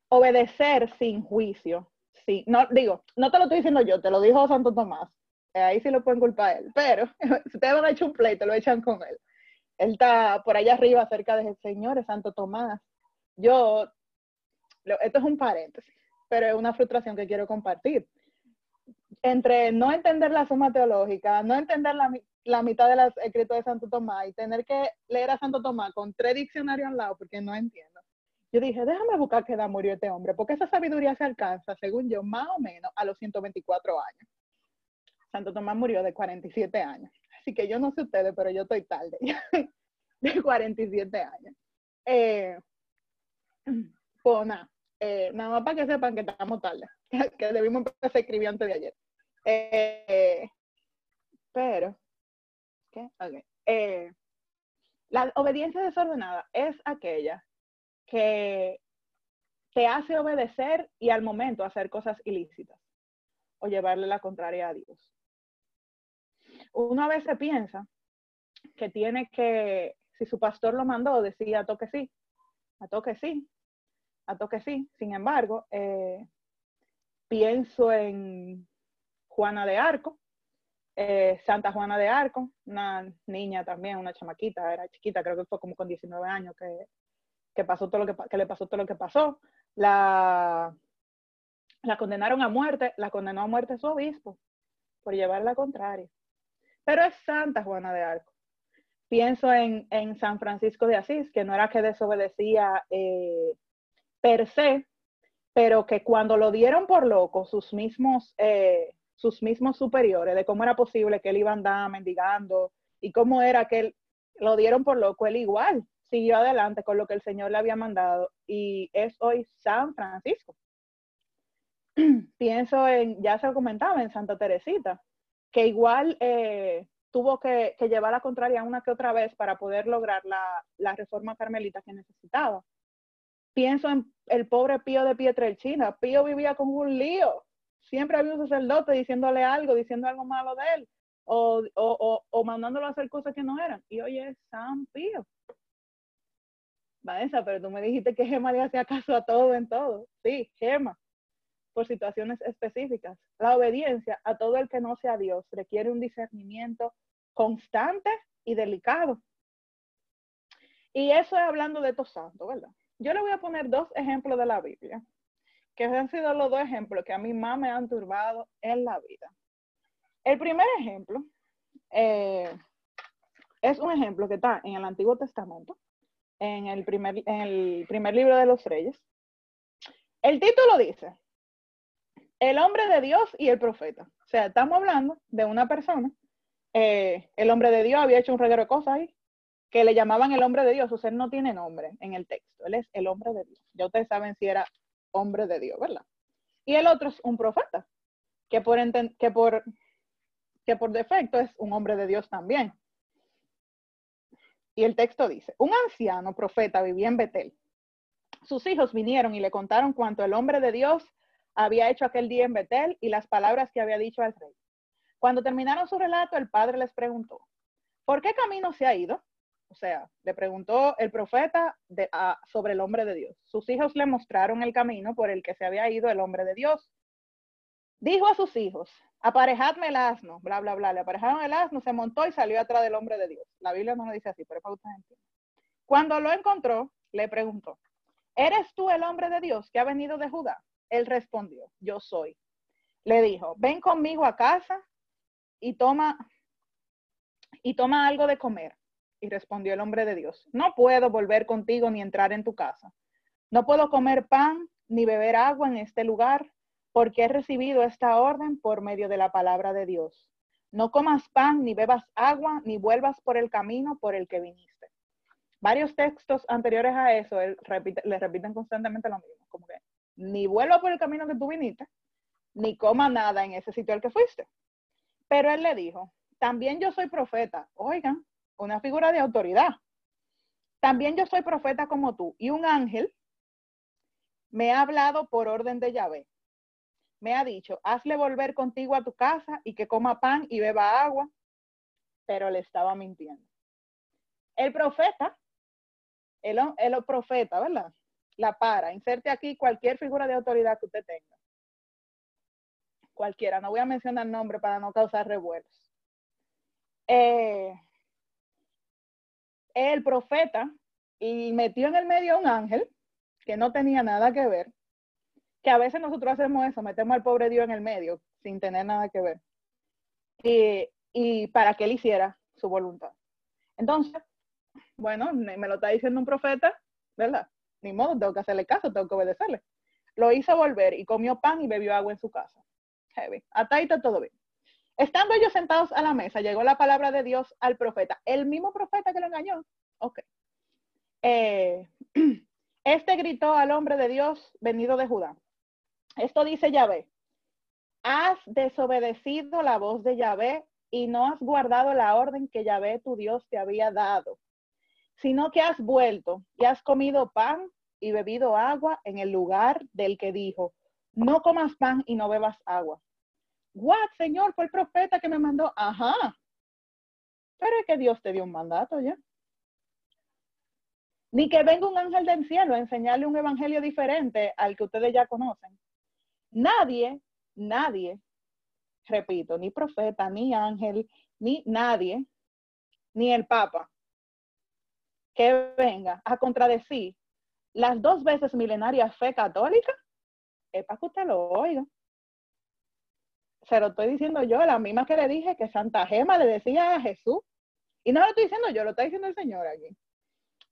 obedecer sin juicio, sí, no digo, no te lo estoy diciendo yo, te lo dijo Santo Tomás, ahí sí lo pueden culpar a él, pero *laughs* si ustedes van a echar un pleito, lo echan con él. Él está por allá arriba cerca de Señor Santo Tomás. Yo, esto es un paréntesis, pero es una frustración que quiero compartir. Entre no entender la suma teológica, no entender la, la mitad de las escritos de Santo Tomás y tener que leer a Santo Tomás con tres diccionarios al lado porque no entiendo. Yo dije, déjame buscar qué edad murió este hombre, porque esa sabiduría se alcanza, según yo, más o menos a los 124 años. Santo Tomás murió de 47 años. Así que yo no sé ustedes, pero yo estoy tarde, *laughs* de 47 años. Eh, pues nada, eh, nada más para que sepan que estamos tarde, *laughs* que debimos empezar a escribir antes de ayer. Eh, pero, ¿qué? Okay. La obediencia desordenada es aquella que te hace obedecer y al momento hacer cosas ilícitas o llevarle la contraria a Dios. Uno a veces piensa que tiene que, si su pastor lo mandó, decía a toque sí, a toque sí, a toque sí. Sin embargo, eh, pienso en Juana de Arco, eh, Santa Juana de Arco, una niña también, una chamaquita, era chiquita, creo que fue como con 19 años que, pasó todo lo que, que, le pasó todo lo que pasó. La, la condenaron a muerte, la condenó a muerte su obispo por llevar la contraria. Pero es Santa Juana de Arco. Pienso en, en San Francisco de Asís, que no era que desobedecía eh, per se, pero que cuando lo dieron por loco, sus mismos, eh, sus mismos superiores, de cómo era posible que él iba a andar mendigando y cómo era que él, lo dieron por loco, él igual siguió adelante con lo que el Señor le había mandado y es hoy San Francisco. *clears throat* Pienso en, ya se lo comentaba, en Santa Teresita, que igual eh, tuvo que, llevar la contraria una que otra vez para poder lograr la, reforma carmelita que necesitaba pienso en el pobre Pío de Pietrelchina. Pío vivía con un lío. Siempre había un sacerdote diciéndole algo, diciendo algo malo de él, o, o, mandándolo a hacer cosas que no eran. Y hoy es San Pío. Vanessa, pero tú me dijiste que Gema le hacía caso a todo en todo. Sí, Gema, por situaciones específicas. La obediencia a todo el que no sea Dios requiere un discernimiento constante y delicado. Y eso es hablando de estos santos, ¿verdad? yo le voy a poner dos ejemplos de la Biblia, que han sido los dos ejemplos que a mí más me han turbado en la vida. El primer ejemplo eh, es un ejemplo que está en el Antiguo Testamento, en el, primer, en el primer libro de los reyes. El título dice, el hombre de Dios y el profeta. O sea, estamos hablando de una persona. Eh, el hombre de Dios había hecho un reguero de cosas ahí que le llamaban el hombre de Dios, o sea, no tiene nombre en el texto, él es el hombre de Dios. Ya ustedes saben si era hombre de Dios, ¿verdad? Y el otro es un profeta, que por, que por, que por defecto es un hombre de Dios también. Y el texto dice, un anciano profeta vivía en Betel. Sus hijos vinieron y le contaron cuanto el hombre de Dios había hecho aquel día en Betel y las palabras que había dicho al rey. Cuando terminaron su relato, el padre les preguntó, ¿por qué camino se ha ido? O sea, le preguntó el profeta sobre el hombre de Dios. Sus hijos le mostraron el camino por el que se había ido el hombre de Dios. Dijo a sus hijos, aparejadme el asno, bla, bla, bla. Le aparejaron el asno, se montó y salió atrás del hombre de Dios. La Biblia no lo dice así, pero es para Cuando lo encontró, le preguntó, ¿eres tú el hombre de Dios que ha venido de Judá? Él respondió, yo soy. Le dijo, ven conmigo a casa y toma, y toma algo de comer. Y respondió el hombre de Dios, no puedo volver contigo ni entrar en tu casa. No puedo comer pan ni beber agua en este lugar, porque he recibido esta orden por medio de la palabra de Dios. No comas pan, ni bebas agua, ni vuelvas por el camino por el que viniste. Varios textos anteriores a eso le repiten constantemente lo mismo, como que ni vuelva por el camino que tú viniste, ni coma nada en ese sitio al que fuiste. Pero él le dijo, también yo soy profeta. Oigan, una figura de autoridad. También yo soy profeta como tú y un ángel me ha hablado por orden de Yahvé. Me ha dicho, hazle volver contigo a tu casa y que coma pan y beba agua, pero le estaba mintiendo. El profeta, el, el profeta, ¿verdad? La para, inserte aquí cualquier figura de autoridad que usted tenga. Cualquiera, no voy a mencionar nombre para no causar revuelos. Eh, el profeta y metió en el medio a un ángel que no tenía nada que ver, que a veces nosotros hacemos eso, metemos al pobre Dios en el medio sin tener nada que ver, y, y para que él hiciera su voluntad. Entonces, bueno, me, lo está diciendo un profeta, ¿verdad? Ni modo, tengo que hacerle caso, tengo que obedecerle. Lo hizo volver y comió pan y bebió agua en su casa. Heavy. Hasta está todo bien. Estando ellos sentados a la mesa, llegó la palabra de Dios al profeta, el mismo profeta que lo engañó. Ok. Eh, *clears throat* este gritó al hombre de Dios venido de Judá. Esto dice Yahvé. Has desobedecido la voz de Yahvé y no has guardado la orden que Yahvé tu Dios te había dado, sino que has vuelto y has comido pan y bebido agua en el lugar del que dijo, no comas pan y no bebas agua. What, Señor, fue el profeta que me mandó. Ajá. Pero es que Dios te dio un mandato ya. Ni que venga un ángel del cielo a enseñarle un evangelio diferente al que ustedes ya conocen. Nadie, nadie, repito, ni profeta, ni ángel, ni nadie, ni el Papa, que venga a contradecir las dos veces milenaria fe católica, es para que usted lo oiga. Se lo estoy diciendo yo, la misma que le dije que Santa Gema le decía a Jesús. Y no lo estoy diciendo yo, lo está diciendo el Señor aquí.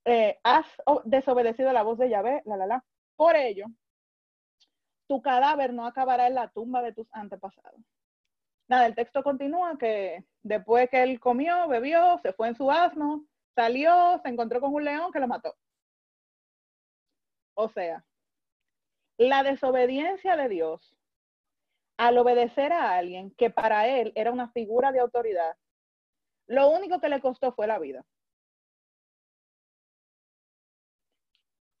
Eh, has desobedecido la voz de Yahvé, la, la, la. Por ello, tu cadáver no acabará en la tumba de tus antepasados. Nada, el texto continúa que después que él comió, bebió, se fue en su asno, salió, se encontró con un león que lo mató. O sea, la desobediencia de Dios al obedecer a alguien que para él era una figura de autoridad, lo único que le costó fue la vida.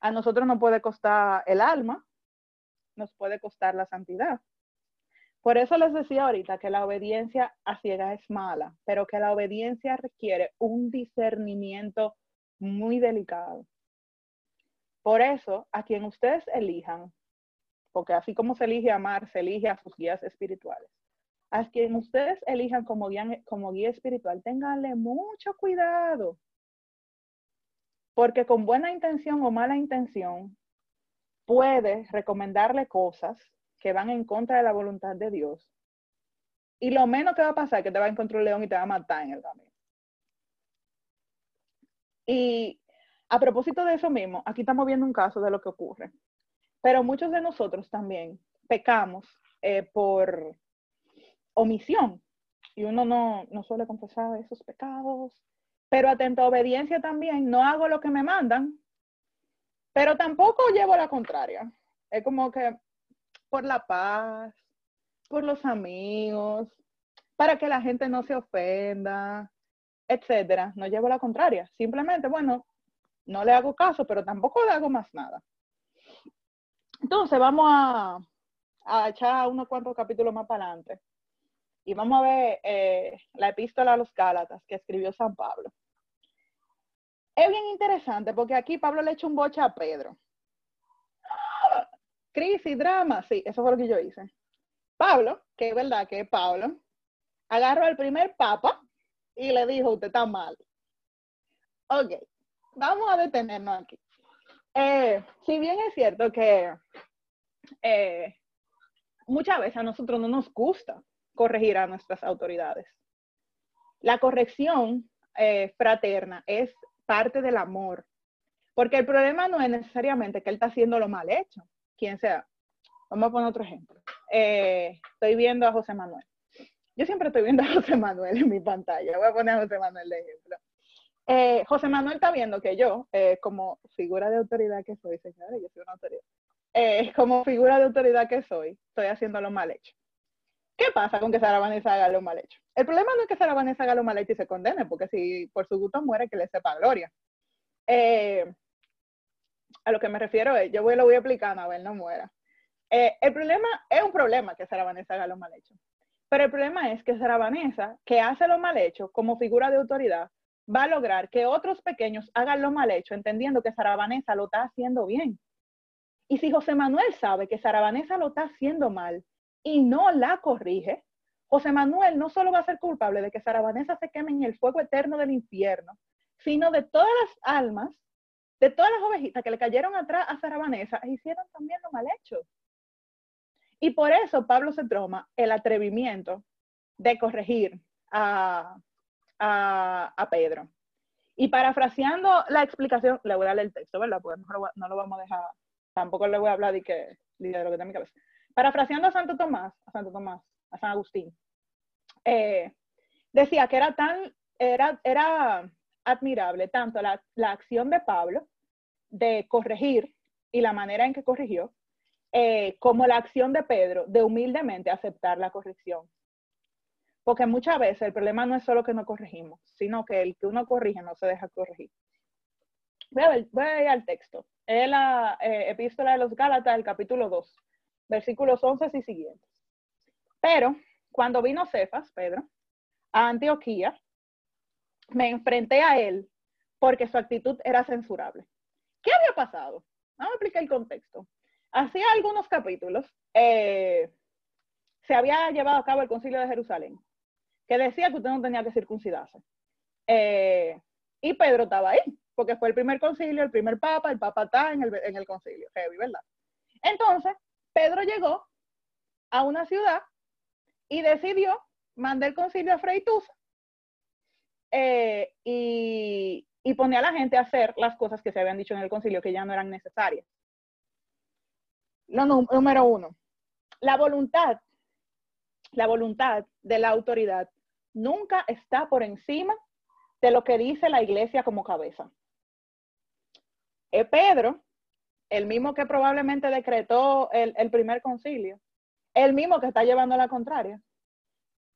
A nosotros nos puede costar el alma, nos puede costar la santidad. Por eso les decía ahorita que la obediencia a ciegas es mala, pero que la obediencia requiere un discernimiento muy delicado. Por eso, a quien ustedes elijan, porque así como se elige amar, se elige a sus guías espirituales. A quien ustedes elijan como guía, como guía espiritual, ténganle mucho cuidado. Porque con buena intención o mala intención, puede recomendarle cosas que van en contra de la voluntad de Dios. Y lo menos que va a pasar es que te va a encontrar un león y te va a matar en el camino. Y a propósito de eso mismo, aquí estamos viendo un caso de lo que ocurre. Pero muchos de nosotros también pecamos eh, por omisión. Y uno no, no suele confesar esos pecados. Pero atento a obediencia también, no hago lo que me mandan, pero tampoco llevo la contraria. Es como que por la paz, por los amigos, para que la gente no se ofenda, etcétera. No llevo la contraria. Simplemente, bueno, no le hago caso, pero tampoco le hago más nada. Entonces, vamos a, echar unos cuantos capítulos más para adelante. Y vamos a ver eh, la epístola a los Gálatas que escribió San Pablo. Es bien interesante porque aquí Pablo le echa un boche a Pedro. Crisis, drama, sí, eso fue lo que yo hice. Pablo, que es verdad que es Pablo, agarró al primer papa y le dijo, usted está mal. Ok, vamos a detenernos aquí. Eh, si bien es cierto que eh, muchas veces a nosotros no nos gusta corregir a nuestras autoridades. La corrección eh, fraterna es parte del amor. Porque el problema no es necesariamente que él está haciendo lo mal hecho, quien sea. Vamos a poner otro ejemplo. Eh, estoy viendo a José Manuel. Yo siempre estoy viendo a José Manuel en mi pantalla. Voy a poner a José Manuel de ejemplo. Eh, José Manuel está viendo que yo, eh, como figura de autoridad que soy, señores, yo soy una autoridad, como figura de autoridad que soy, estoy haciendo lo mal hecho. ¿Qué pasa con que Sara Vanessa haga lo mal hecho? El problema no es que Sara Vanessa haga lo mal hecho y se condene, porque si por su gusto muere, que le sepa gloria. A lo que me refiero es, yo lo voy explicando, a ver, no muera. Eh, el problema es un problema que Sara haga lo mal hecho. Pero el problema es que Sara que hace lo mal hecho como figura de autoridad, va a lograr que otros pequeños hagan lo mal hecho, entendiendo que Sara Vanessa lo está haciendo bien. Y si José Manuel sabe que Sara Vanessa lo está haciendo mal, y no la corrige, José Manuel no solo va a ser culpable de que Sara Vanessa se queme en el fuego eterno del infierno, sino de todas las almas, de todas las ovejitas que le cayeron atrás a Sara Vanessa e hicieron también lo mal hecho. Y por eso Pablo se toma el atrevimiento de corregir a, a, Pedro. Y parafraseando la explicación, le voy a leer el texto, ¿verdad? Porque no lo, vamos a dejar, tampoco le voy a hablar de, que, de lo que está en mi cabeza. Parafraseando a Santo Tomás, a Santo Tomás, a San Agustín, eh, decía que era tan, era, era admirable tanto la, la, acción de Pablo de corregir y la manera en que corrigió, eh, como la acción de Pedro de humildemente aceptar la corrección. Porque muchas veces el problema no es solo que no corregimos, sino que el que uno corrige no se deja corregir. Voy a, voy ir al texto. Es la eh, epístola de los Gálatas, el capítulo 2, versículos 11 y siguientes. Pero cuando vino Cefas, Pedro, a Antioquía, me enfrenté a él porque su actitud era censurable. ¿Qué había pasado? Vamos a explicar el contexto. Hacía algunos capítulos eh, se había llevado a cabo el concilio de Jerusalén, que decía que usted no tenía que circuncidarse. Eh, y Pedro estaba ahí, porque fue el primer concilio, el primer papa, el papa está en el, concilio, heavy, ¿verdad? Entonces, Pedro llegó a una ciudad y decidió mandar el concilio a Freitusa eh, y, y ponía a la gente a hacer las cosas que se habían dicho en el concilio que ya no eran necesarias. Lo número uno, la voluntad, la voluntad de la autoridad nunca está por encima de lo que dice la iglesia como cabeza. Pedro, el mismo que probablemente decretó el, el primer concilio, el mismo que está llevando la contraria,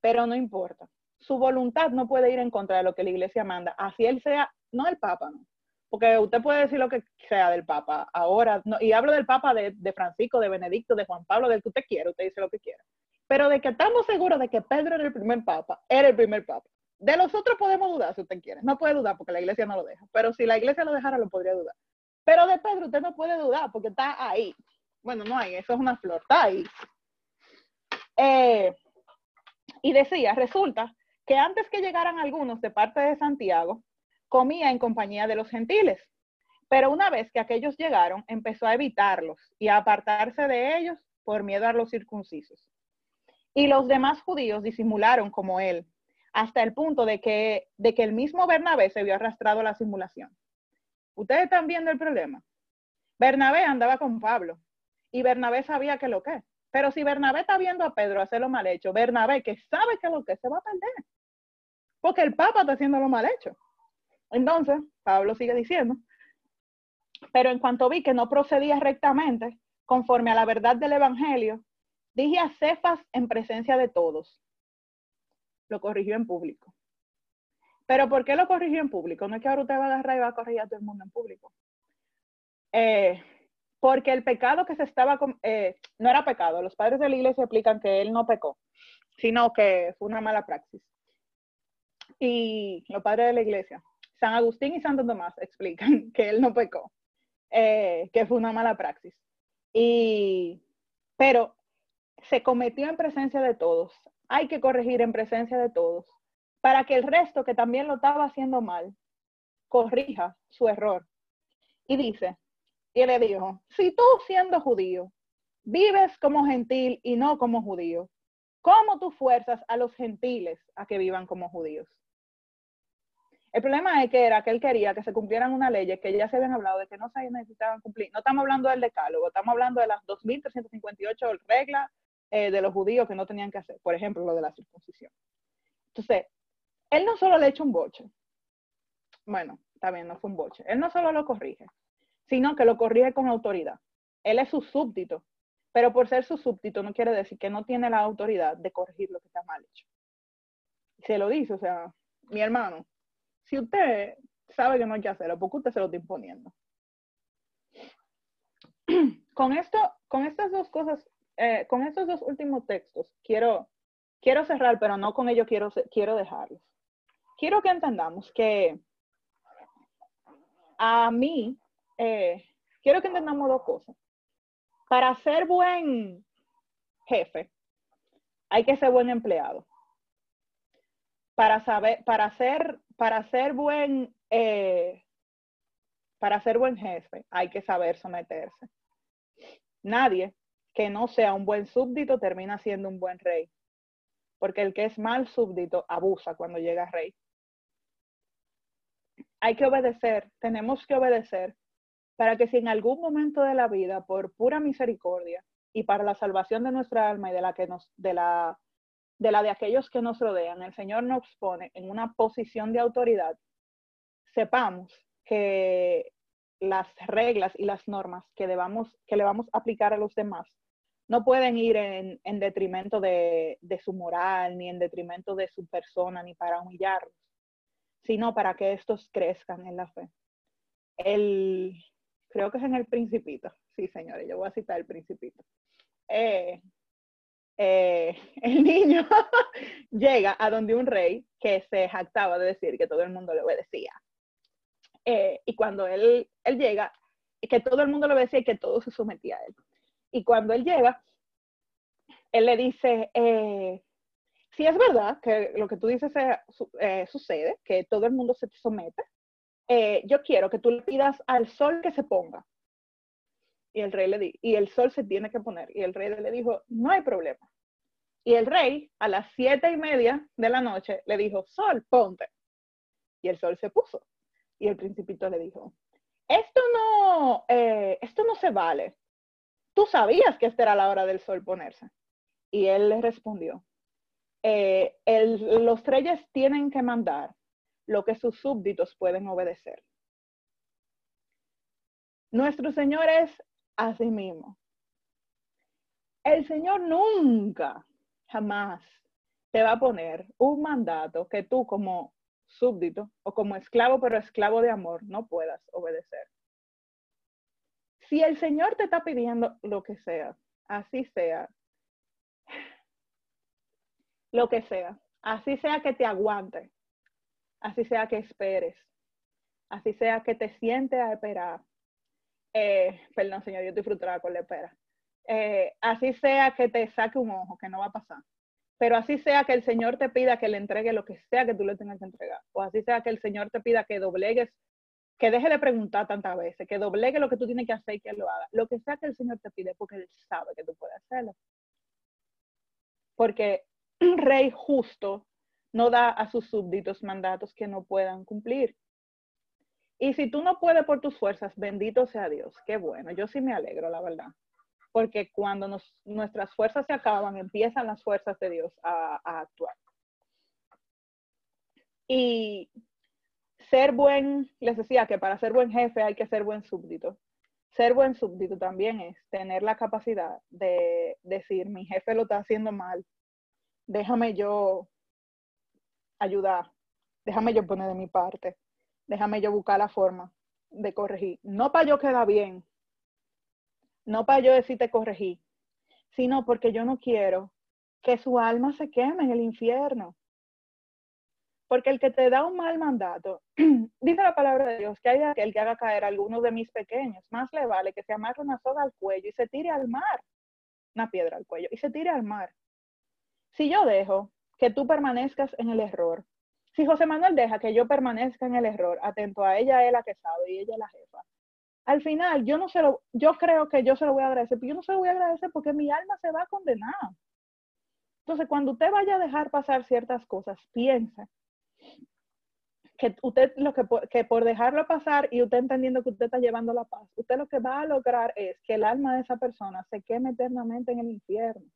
pero no importa. Su voluntad no puede ir en contra de lo que la iglesia manda, así él sea, no el Papa, no, porque usted puede decir lo que sea del Papa ahora, no, y hablo del Papa de, de, Francisco, de Benedicto, de Juan Pablo, del que usted quiera, usted dice lo que quiera. Pero de que estamos seguros de que Pedro era el primer Papa, era el primer Papa. De los otros podemos dudar si usted quiere. No puede dudar porque la iglesia no lo deja. Pero si la iglesia lo dejara, lo podría dudar. Pero de Pedro usted no puede dudar porque está ahí. Bueno, no hay, eso es una flor, está ahí. Eh, y decía, resulta que antes que llegaran algunos de parte de Santiago, comía en compañía de los gentiles. Pero una vez que aquellos llegaron, empezó a evitarlos y a apartarse de ellos por miedo a los circuncisos. Y los demás judíos disimularon como él, hasta el punto de que, de que el mismo Bernabé se vio arrastrado a la simulación. Ustedes están viendo el problema. Bernabé andaba con Pablo y Bernabé sabía que lo que. Pero si Bernabé está viendo a Pedro hacer lo mal hecho, Bernabé que sabe que lo que se va a perder. Porque el Papa está haciendo lo mal hecho. Entonces, Pablo sigue diciendo, pero en cuanto vi que no procedía rectamente, conforme a la verdad del Evangelio, dije a Cefas en presencia de todos. Lo corrigió en público. Pero ¿por qué lo corrigió en público? No es que ahora usted va a agarrar y va a corregir a todo el mundo en público. Eh, porque el pecado que se estaba, eh, no era pecado, los padres de la iglesia explican que él no pecó, sino que fue una mala praxis. Y los padres de la iglesia, San Agustín y Santo Tomás explican *laughs* que él no pecó, eh, que fue una mala praxis. Y, pero se cometió en presencia de todos. Hay que corregir en presencia de todos para que el resto que también lo estaba haciendo mal corrija su error. Y dice, y le dijo, si tú siendo judío vives como gentil y no como judío, ¿cómo tú fuerzas a los gentiles a que vivan como judíos? El problema es que era que él quería que se cumplieran unas leyes que ya se habían hablado de que no se necesitaban cumplir. No estamos hablando del decálogo, estamos hablando de las 2.358 reglas eh, de los judíos que no tenían que hacer. Por ejemplo, lo de la circuncisión. Entonces, él no solo le echa un boche. Bueno, bien, no fue un boche. Él no solo lo corrige, sino que lo corrige con autoridad. Él es su súbdito, pero por ser su súbdito no quiere decir que no tiene la autoridad de corregir lo que está mal hecho. Se lo dice, o sea, mi hermano, si usted sabe que no hay que hacerlo, porque usted se lo está imponiendo. *clears throat* Con esto, con estas dos cosas, eh, con estos dos últimos textos, quiero, quiero cerrar, pero no con ello quiero, quiero dejarlos. Quiero que entendamos que a mí, eh, quiero que entendamos dos cosas. Para ser buen jefe, hay que ser buen empleado. Para saber, para ser para ser buen, eh, para ser buen jefe hay que saber someterse. Nadie que no sea un buen súbdito termina siendo un buen rey, porque el que es mal súbdito abusa cuando llega rey. Hay que obedecer, tenemos que obedecer para que si en algún momento de la vida, por pura misericordia y para la salvación de nuestra alma y de la que nos, de la de la de aquellos que nos rodean, el Señor nos pone en una posición de autoridad, sepamos que las reglas y las normas que, debamos, que le vamos a aplicar a los demás no pueden ir en, detrimento de, su moral, ni en detrimento de su persona, ni para humillarlos, sino para que estos crezcan en la fe. El, creo que es en el principito, sí señores, yo voy a citar el principito. Eh, eh, *laughs* el niño *laughs* llega a donde un rey que se jactaba de decir que todo el mundo le obedecía. Eh, y cuando él, él llega, que todo el mundo le obedecía y que todo se sometía a él. Y cuando él llega, él le dice, eh, si es verdad que lo que tú dices eh, sucede, que todo el mundo se te somete, yo quiero que tú le pidas al sol que se ponga. Y el rey le di, y el sol se tiene que poner. Y el rey le dijo, no hay problema. Y el rey a las siete y media de la noche le dijo, sol, ponte. Y el sol se puso. Y el principito le dijo, esto no, esto no se vale tú sabías que esta era la hora del sol ponerse. Y él le respondió, eh, los reyes tienen que mandar lo que sus súbditos pueden obedecer. Nuestro Señor es así mismo. El Señor nunca, jamás te va a poner un mandato que tú como súbdito o como esclavo, pero esclavo de amor, no puedas obedecer. Si el Señor te está pidiendo lo que sea, así sea, lo que sea, así sea que te aguante, así sea que esperes, así sea que te sientes a esperar. Eh, perdón, Señor, yo estoy frustrada con la espera. Eh, así sea que te saque un ojo, que no va a pasar. Pero así sea que el Señor te pida que le entregue lo que sea que tú le tengas que entregar. O así sea que el Señor te pida que doblegues que deje de preguntar tantas veces, que doblegue lo que tú tienes que hacer y que lo haga. Lo que sea que el Señor te pide, porque Él sabe que tú puedes hacerlo. Porque un rey justo no da a sus súbditos mandatos que no puedan cumplir. Y si tú no puedes por tus fuerzas, bendito sea Dios. Qué bueno, yo sí me alegro, la verdad. Porque cuando nuestras fuerzas se acaban, empiezan las fuerzas de Dios a, a actuar. Y ser buen, les decía que para ser buen jefe hay que ser buen súbdito. Ser buen súbdito también es tener la capacidad de decir, mi jefe lo está haciendo mal, déjame yo ayudar, déjame yo poner de mi parte, déjame yo buscar la forma de corregir. No para yo quedar bien, no para yo decirte corregir, sino porque yo no quiero que su alma se queme en el infierno. Porque el que te da un mal mandato, *clears throat* dice la palabra de Dios, que hay aquel que haga caer a algunos de mis pequeños, más le vale que se amarre una soga al cuello y se tire al mar, una piedra al cuello, y se tire al mar. Si yo dejo que tú permanezcas en el error, si José Manuel deja que yo permanezca en el error, atento a ella, él la que sabe y ella es la jefa, al final yo no se lo, yo creo que yo se lo voy a agradecer, pero yo no se lo voy a agradecer porque mi alma se va a condenar. Entonces, cuando usted vaya a dejar pasar ciertas cosas, piense que usted lo que, que por dejarlo pasar y usted entendiendo que usted está llevando la paz, usted lo que va a lograr es que el alma de esa persona se queme eternamente en el infierno.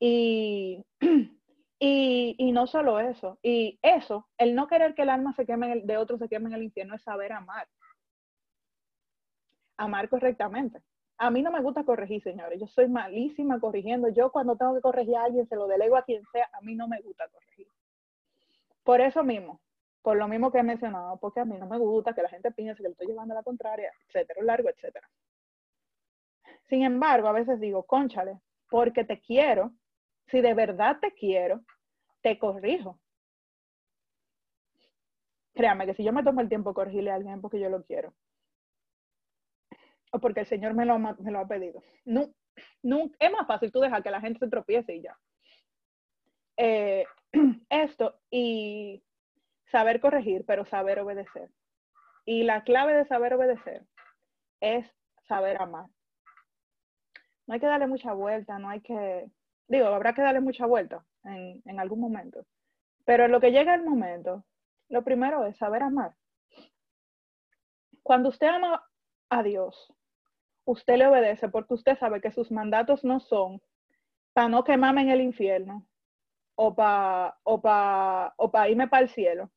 Y, *clears throat* y, y, no solo eso, y eso, el no querer que el alma se queme el, de otro se queme en el infierno es saber amar. Amar correctamente. A mí no me gusta corregir, señores. Yo soy malísima corrigiendo. Yo cuando tengo que corregir a alguien, se lo delego a quien sea. A mí no me gusta corregir. Por eso mismo, por lo mismo que he mencionado, porque a mí no me gusta que la gente piense que le estoy llevando a la contraria, etcétera, largo, etcétera. Sin embargo, a veces digo, conchale, porque te quiero, si de verdad te quiero, te corrijo. Créame que si yo me tomo el tiempo corregirle a alguien porque yo lo quiero, o porque el Señor me lo, me lo ha pedido, no, no, es más fácil tú dejar que la gente se tropiece y ya. Eh, *clears throat* esto y saber corregir, pero saber obedecer. Y la clave de saber obedecer es saber amar. No hay que darle mucha vuelta, no hay que, digo, habrá que darle mucha vuelta en, en algún momento. Pero en lo que llega el momento, lo primero es saber amar. Cuando usted ama a Dios, usted le obedece porque usted sabe que sus mandatos no son para no quemarme en el infierno, o para o irme para el cielo,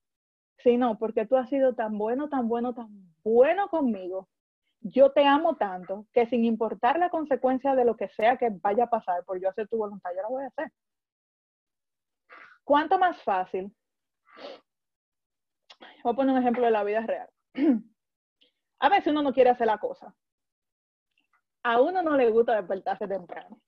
sino porque tú has sido tan bueno, tan bueno, tan bueno conmigo, yo te amo tanto que sin importar la consecuencia de lo que sea que vaya a pasar por yo hacer tu voluntad, yo la voy a hacer. ¿Cuánto más fácil? Voy a poner un ejemplo de la vida real. *clears throat* A veces uno no quiere hacer la cosa. A uno no le gusta despertarse temprano.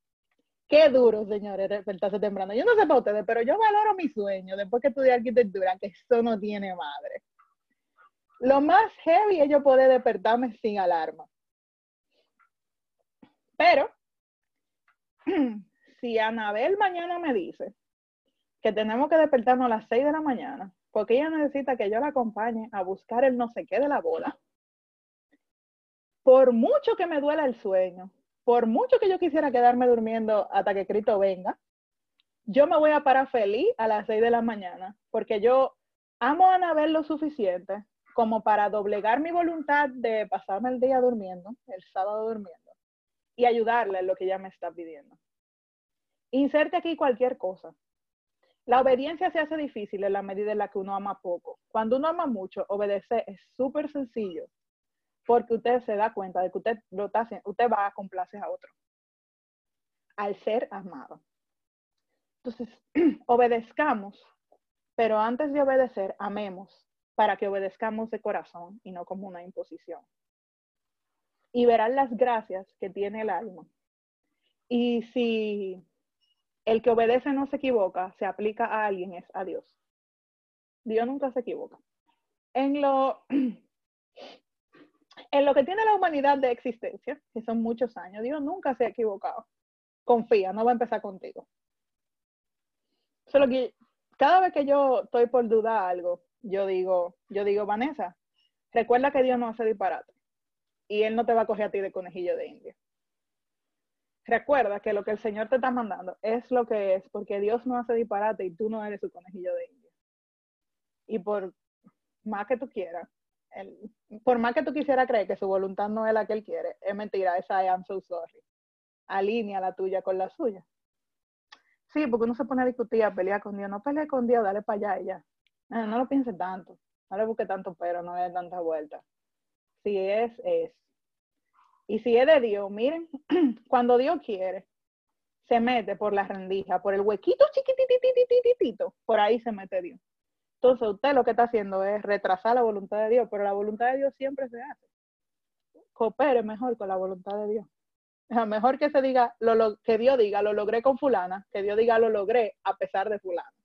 Qué duro, señores, despertarse temprano. Yo no sé para ustedes, pero yo valoro mi sueño después que estudié arquitectura, que eso no tiene madre. Lo más heavy es yo poder despertarme sin alarma. Pero, *clears throat* si Anabel mañana me dice que tenemos que despertarnos a las 6 de la mañana, porque ella necesita que yo la acompañe a buscar el no sé qué de la boda, por mucho que me duela el sueño, por mucho que yo quisiera quedarme durmiendo hasta que Cristo venga, yo me voy a parar feliz a las 6 de la mañana, porque yo amo a Anabel lo suficiente como para doblegar mi voluntad de pasarme el día durmiendo, el sábado durmiendo, y ayudarle en lo que ella me está pidiendo. Inserte aquí cualquier cosa. La obediencia se hace difícil en la medida en la que uno ama poco. Cuando uno ama mucho, obedecer es súper sencillo porque usted se da cuenta de que usted lo está usted va a complacer a otro al ser amado. Entonces, *clears throat* obedezcamos, pero antes de obedecer, amemos para que obedezcamos de corazón y no como una imposición. Y verán las gracias que tiene el alma. Y si el que obedece no se equivoca, se aplica a alguien, es a Dios. Dios nunca se equivoca. En lo *clears throat* en lo que tiene la humanidad de existencia, que son muchos años, Dios nunca se ha equivocado. Confía, no va a empezar contigo. Solo que cada vez que yo estoy por dudar algo, yo digo, yo digo, Vanessa, recuerda que Dios no hace disparate. Y Él no te va a coger a ti de conejillo de India. Recuerda que lo que el Señor te está mandando es lo que es, porque Dios no hace disparate y tú no eres su conejillo de India. Y por más que tú quieras, por más que tú quisieras creer que su voluntad no es la que él quiere, es mentira, esa I am so sorry. Alinea la tuya con la suya. Sí, porque uno se pone a discutir, a pelear con Dios. No pelee con Dios, dale para allá y ya. No, no lo piense tanto. No le busque tanto pero, no le dé tanta vuelta. Si es, es. Y si es de Dios, miren, *clears throat* cuando Dios quiere, se mete por la rendija, por el huequito chiquitititititito, por ahí se mete Dios. Entonces usted lo que está haciendo es retrasar la voluntad de Dios, pero la voluntad de Dios siempre se hace. Coopere mejor con la voluntad de Dios. Mejor que se diga, lo, que Dios diga, lo logré con fulana, que Dios diga, lo logré a pesar de fulana.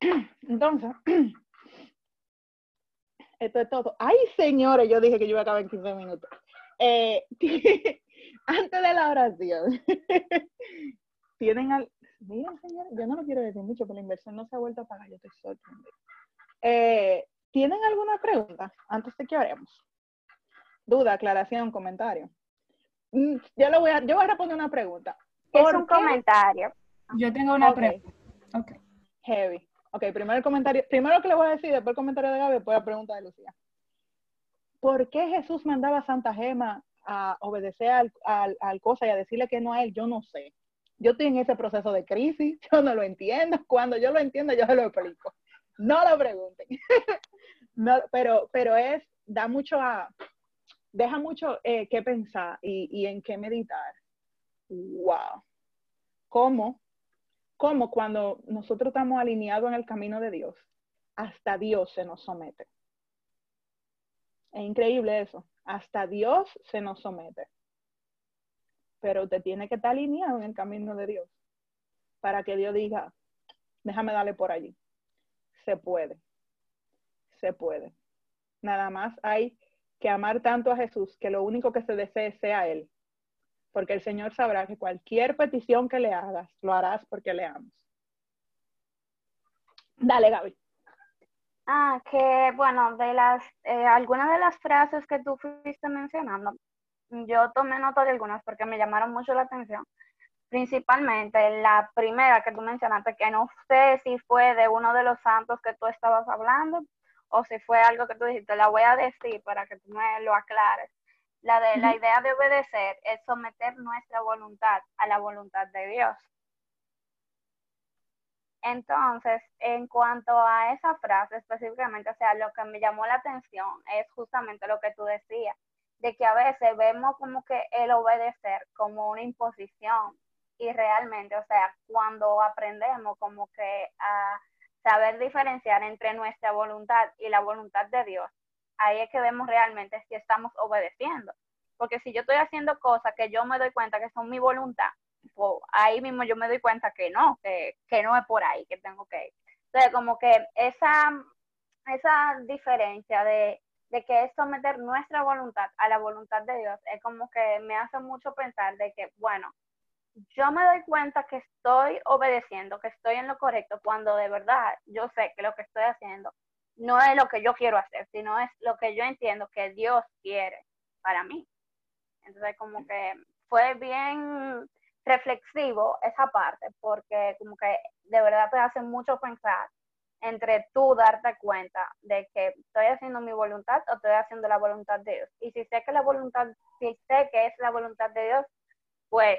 *clears throat* Entonces, *clears throat* esto es todo. Ay, señores, yo dije que yo iba a acabar en 15 minutos. Eh, *laughs* antes de la oración, *laughs* tienen al, miren, señores, yo no lo quiero decir mucho, pero la inversión no se ha vuelto a pagar, yo estoy sorprendida. Eh, ¿Tienen alguna pregunta antes de que oremos? Duda, aclaración, comentario. Mm, yo, lo voy a, yo voy a responder una pregunta. Es un comentario. Yo tengo una pregunta. Okay. Heavy. Ok, primero el comentario, primero que le voy a decir, después el comentario de Gaby, después la pregunta de Lucía. ¿Por qué Jesús mandaba a Santa Gema a obedecer al, al, al cosa y a decirle que no a él? Yo no sé. Yo estoy en ese proceso de crisis, *laughs* yo no lo entiendo. Cuando yo lo entiendo, yo se lo explico. No lo pregunten. *laughs* no, pero, pero es, da mucho a, deja mucho eh, que pensar y, y, en qué meditar. Wow. ¿Cómo? ¿Cómo cuando nosotros estamos alineados en el camino de Dios, hasta Dios se nos somete? Es increíble eso. Hasta Dios se nos somete pero usted tiene que estar alineado en el camino de Dios para que Dios diga, déjame darle por allí. Se puede, se puede. Nada más hay que amar tanto a Jesús que lo único que se desee sea Él, porque el Señor sabrá que cualquier petición que le hagas, lo harás porque le amas. Dale, Gaby. Ah, que bueno, de las, eh, algunas de las frases que tú fuiste mencionando, yo tomé nota de algunas porque me llamaron mucho la atención. Principalmente la primera que tú mencionaste, que no sé si fue de uno de los santos que tú estabas hablando o si fue algo que tú dijiste, la voy a decir para que tú me lo aclares. La de la idea de obedecer es someter nuestra voluntad a la voluntad de Dios. entonces, en cuanto a esa frase específicamente, o sea, lo que me llamó la atención es justamente lo que tú decías, de que a veces vemos como que el obedecer como una imposición y realmente, o sea, cuando aprendemos como que a saber diferenciar entre nuestra voluntad y la voluntad de Dios, ahí es que vemos realmente si estamos obedeciendo. Porque si yo estoy haciendo cosas que yo me doy cuenta que son mi voluntad, pues ahí mismo yo me doy cuenta que no, que, no es por ahí que tengo que ir. Entonces, como que esa, esa diferencia de, de que es someter nuestra voluntad a la voluntad de Dios es como que me hace mucho pensar de que, bueno, yo me doy cuenta que estoy obedeciendo, que estoy en lo correcto, cuando de verdad yo sé que lo que estoy haciendo no es lo que yo quiero hacer, sino es lo que yo entiendo que Dios quiere para mí. Entonces, como que fue bien reflexivo esa parte, porque como que de verdad te hace mucho pensar entre tú darte cuenta de que estoy haciendo mi voluntad o estoy haciendo la voluntad de Dios. Y si sé que la voluntad, si sé que es la voluntad de Dios, pues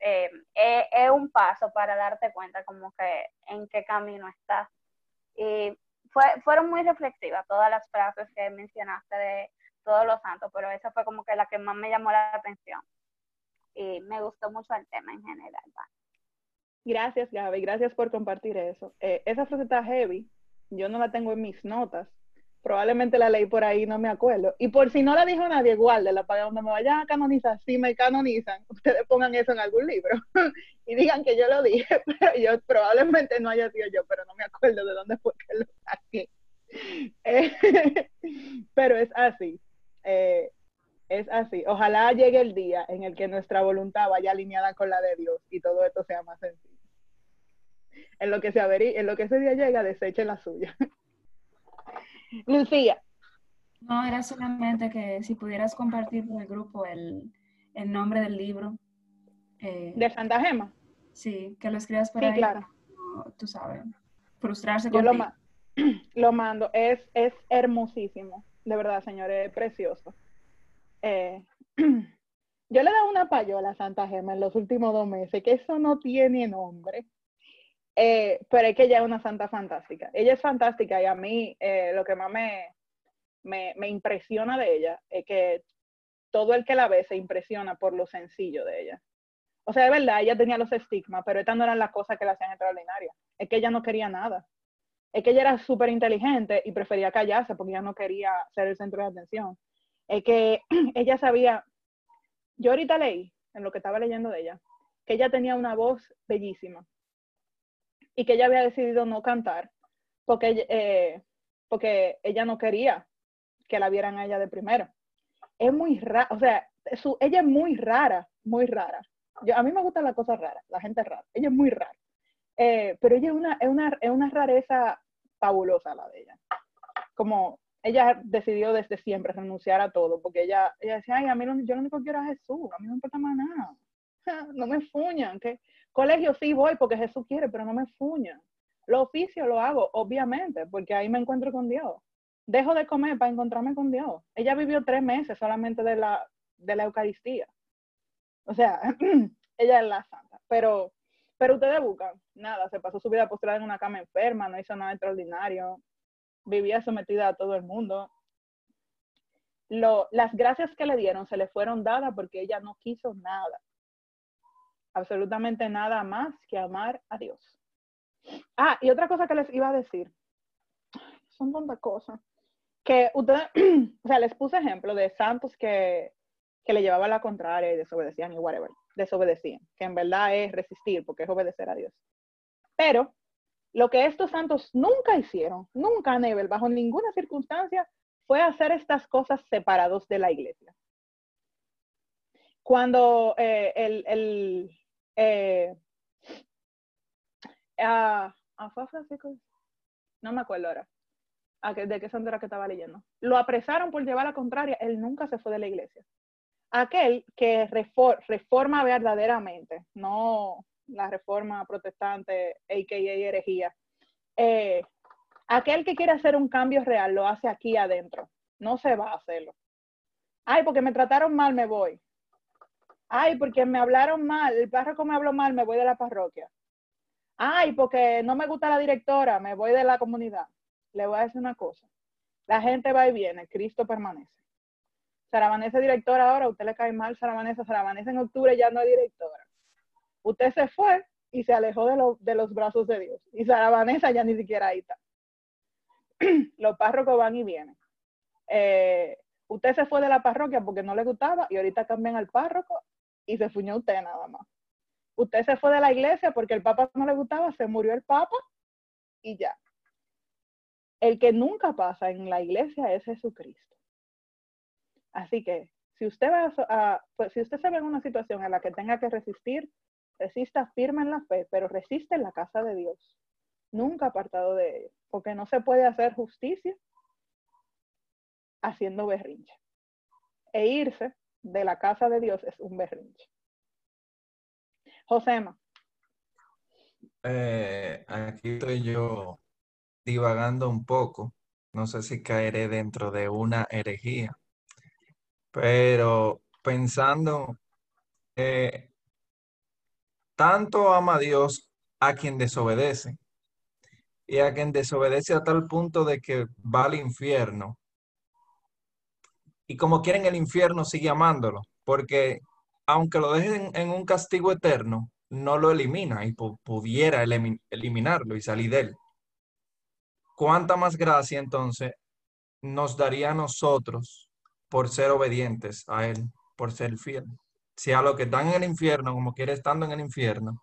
eh, es, un paso para darte cuenta como que en qué camino estás. Y fue, fueron muy reflexivas todas las frases que mencionaste de todos los santos, pero esa fue como que la que más me llamó la atención. Y me gustó mucho el tema en general. Gracias, Gaby. Gracias por compartir eso. Eh, esa frase está heavy. Yo no la tengo en mis notas, probablemente la leí por ahí, no me acuerdo. Y por si no la dijo nadie, igual, de la para donde me vayan a canonizar, si me canonizan, ustedes pongan eso en algún libro *laughs* y digan que yo lo dije, *laughs* pero yo probablemente no haya sido yo, pero no me acuerdo de dónde fue que lo saqué. *laughs* pero es así, eh, es así. Ojalá llegue el día en el que nuestra voluntad vaya alineada con la de Dios y todo esto sea más sencillo. En lo que se en lo que ese día llega, deseche la suya. Lucía. No, era solamente que si pudieras compartir con el grupo el, nombre del libro. Eh, ¿De Santa Gema? Sí, que lo escribas por ahí. claro. tú sabes, frustrarse Yo lo, *clears throat* lo, mando, es, es hermosísimo, de verdad, señor, es precioso. Eh, *clears throat* yo le he dado una payola a Santa Gema en los últimos dos meses, que eso no tiene nombre. Eh, pero es que ella es una santa fantástica. Ella es fantástica y a mí eh, lo que más me, me, impresiona de ella es que todo el que la ve se impresiona por lo sencillo de ella. O sea, de verdad, ella tenía los estigmas, pero estas no eran las cosas que la hacían extraordinaria. Es que ella no quería nada. Es que ella era súper inteligente y prefería callarse porque ella no quería ser el centro de atención. Es que *clears throat* ella sabía, yo ahorita leí, en lo que estaba leyendo de ella, que ella tenía una voz bellísima y que ella había decidido no cantar porque, eh, porque ella no quería que la vieran a ella de primero. Es muy rara, o sea, su, ella es muy rara, muy rara. Yo, a mí me gustan las cosas raras, la gente rara. Ella es muy rara. Eh, pero ella es una, es, una, es una rareza fabulosa la de ella. Como ella decidió desde siempre renunciar a todo, porque ella, ella decía, ay, a mí yo lo único que quiero es Jesús, a mí no me importa más nada. *laughs* No me fuñan, que Colegio sí voy porque Jesús quiere, pero no me fuña. Lo oficio lo hago, obviamente, porque ahí me encuentro con Dios. Dejo de comer para encontrarme con Dios. Ella vivió tres meses solamente de la, de la Eucaristía. O sea, *clears throat* ella es la santa. Pero, pero ustedes buscan, nada, se pasó su vida postrada en una cama enferma, no hizo nada extraordinario, vivía sometida a todo el mundo. Lo, las gracias que le dieron se le fueron dadas porque ella no quiso nada absolutamente nada más que amar a Dios. Ah, y otra cosa que les iba a decir, son tantas cosas, que ustedes, *clears throat* o sea, les puse ejemplo de santos que, que le llevaban la contraria y desobedecían y whatever, desobedecían, que en verdad es resistir porque es obedecer a Dios. Pero lo que estos santos nunca hicieron, nunca, Nebel, bajo ninguna circunstancia, fue hacer estas cosas separados de la iglesia. Cuando eh, el, el, eh, ah, ah, no me acuerdo ahora. ¿De qué santo era que estaba leyendo? Lo apresaron por llevar la contraria, él nunca se fue de la iglesia. Aquel que reforma verdaderamente, no la reforma protestante, a.k.a. herejía. Eh, aquel que quiere hacer un cambio real lo hace aquí adentro, no se va a hacerlo. Ay, porque me trataron mal, me voy ay, porque me hablaron mal, el párroco me habló mal, me voy de la parroquia. Ay, porque no me gusta la directora, me voy de la comunidad. Le voy a decir una cosa. La gente va y viene, Cristo permanece. Sara es directora ahora, usted le cae mal Sara Vanessa en octubre ya no es directora. Usted se fue y se alejó de, de los brazos de Dios. Y Sara Vanessa ya ni siquiera ahí está. *clears throat* los párrocos van y vienen. Eh, usted se fue de la parroquia porque no le gustaba y ahorita cambian al párroco y se fuñó usted nada más. Usted se fue de la iglesia porque el papa no le gustaba, se murió el papa y ya. El que nunca pasa en la iglesia es Jesucristo. Así que si usted, va a, pues, si usted se ve en una situación en la que tenga que resistir, resista firme en la fe, pero resiste en la casa de Dios. Nunca apartado de ella, porque no se puede hacer justicia haciendo berrinche. E irse de la casa de Dios es un berrinche. Josema. Eh, aquí estoy yo divagando un poco. No sé si caeré dentro de una herejía, pero pensando, eh, tanto ama Dios a quien desobedece y a quien desobedece a tal punto de que va al infierno y como quieren el infierno sigue amándolo, porque aunque lo dejen en un castigo eterno, no lo elimina y pudiera eliminarlo y salir de él. ¿Cuánta más gracia entonces nos daría a nosotros por ser obedientes a Él, por ser fiel? Si a lo que están en el infierno, como quiere estando en el infierno,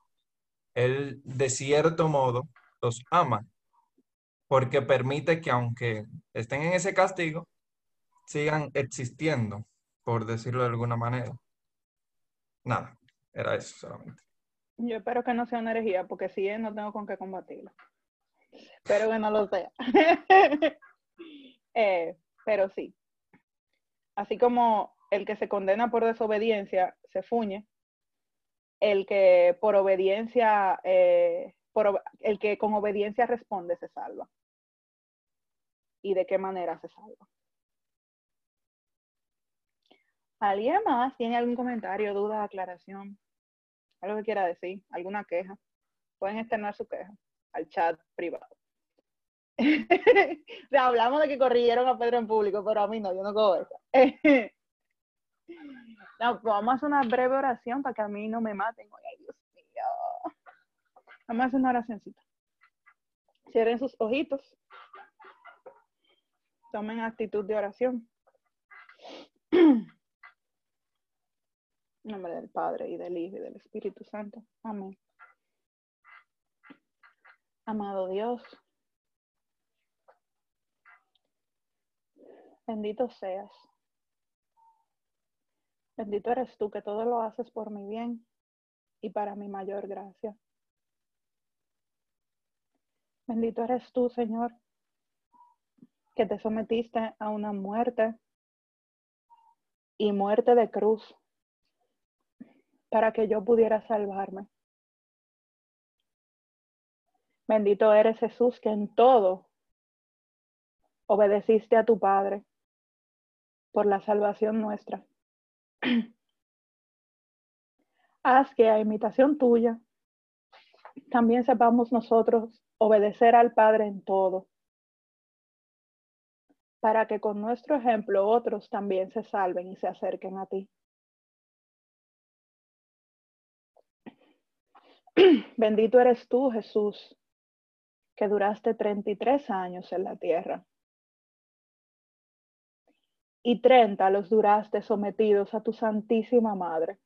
Él de cierto modo los ama, porque permite que aunque estén en ese castigo, sigan existiendo, por decirlo de alguna manera. Nada, era eso solamente. Yo espero que no sea una herejía, porque si es, no tengo con qué combatirlo. Espero que no lo sea. *laughs* Eh, pero sí. Así como el que se condena por desobediencia se fuñe, el que por obediencia, eh, por, el que con obediencia responde se salva. ¿Y de qué manera se salva? ¿Alguien más tiene algún comentario, duda, aclaración? ¿Algo que quiera decir? ¿Alguna queja? Pueden externar su queja al chat privado. *laughs* hablamos de que corrieron a Pedro en público, pero a mí no, yo no cojo eso. *laughs* vamos a hacer una breve oración para que a mí no me maten. Ay, Dios mío. Vamos a hacer una oracióncita. Cierren sus ojitos. Tomen actitud de oración. *clears throat* Nombre del Padre y del Hijo y del Espíritu Santo. Amén. Amado Dios, bendito seas. Bendito eres tú que todo lo haces por mi bien y para mi mayor gracia. Bendito eres tú, Señor, que te sometiste a una muerte y muerte de cruz para que yo pudiera salvarme. Bendito eres Jesús que en todo obedeciste a tu Padre por la salvación nuestra. *clears throat* Haz que a imitación tuya también sepamos nosotros obedecer al Padre en todo, para que con nuestro ejemplo otros también se salven y se acerquen a ti. *clears throat* Bendito eres tú, Jesús, que duraste 33 años en la tierra. Y 30 los duraste sometidos a tu Santísima Madre.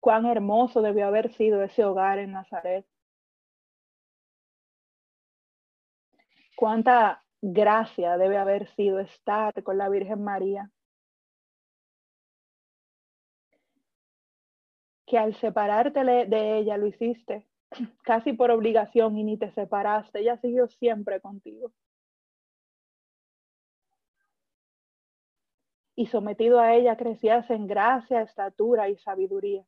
Cuán hermoso debió haber sido ese hogar en Nazaret. Cuánta gracia debe haber sido estar con la Virgen María. Que al separarte de ella lo hiciste *clears throat* casi por obligación y ni te separaste, ella siguió siempre contigo. Y sometido a ella crecías en gracia, estatura y sabiduría.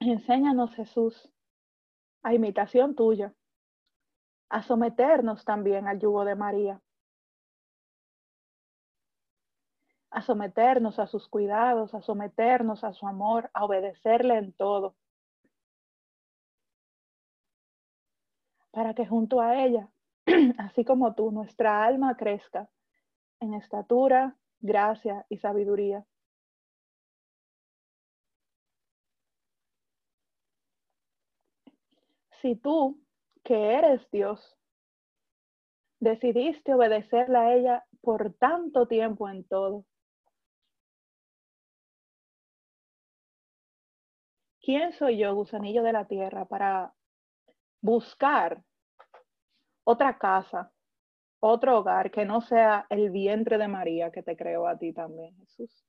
Enséñanos, Jesús, a imitación tuya, a someternos también al yugo de María a someternos a sus cuidados, a someternos a su amor, a obedecerle en todo. Para que junto a ella, *clears throat* así como tú, nuestra alma crezca en estatura, gracia y sabiduría. Si tú, que eres Dios, decidiste obedecerle a ella por tanto tiempo en todo, ¿quién soy yo, gusanillo de la tierra, para buscar otra casa, otro hogar que no sea el vientre de María que te creó a ti también, Jesús?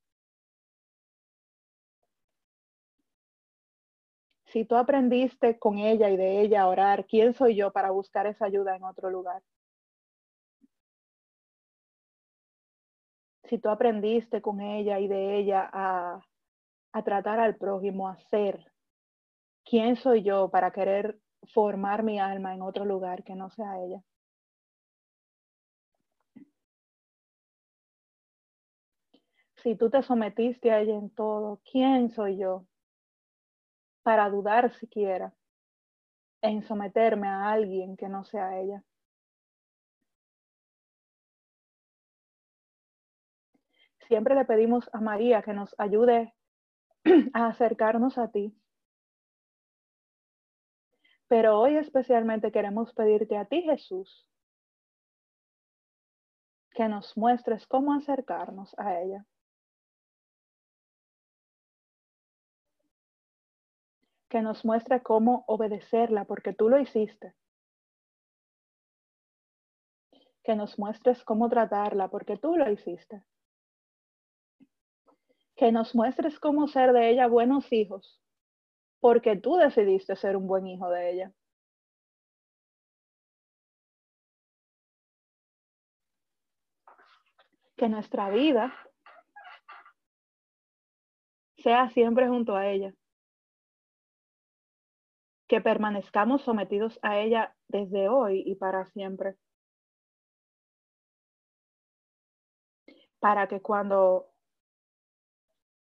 Si tú aprendiste con ella y de ella a orar, ¿quién soy yo para buscar esa ayuda en otro lugar? Si tú aprendiste con ella y de ella a, a tratar al prójimo, a ser, ¿quién soy yo para querer formar mi alma en otro lugar que no sea ella? Si tú te sometiste a ella en todo, ¿quién soy yo para dudar siquiera en someterme a alguien que no sea ella? Siempre le pedimos a María que nos ayude *clears throat* a acercarnos a ti. Pero hoy especialmente queremos pedirte a ti, Jesús, que nos muestres cómo acercarnos a ella. Que nos muestre cómo obedecerla porque tú lo hiciste. Que nos muestres cómo tratarla porque tú lo hiciste que nos muestres cómo ser de ella buenos hijos, porque tú decidiste ser un buen hijo de ella. Que nuestra vida sea siempre junto a ella. Que permanezcamos sometidos a ella desde hoy y para siempre. Para que cuando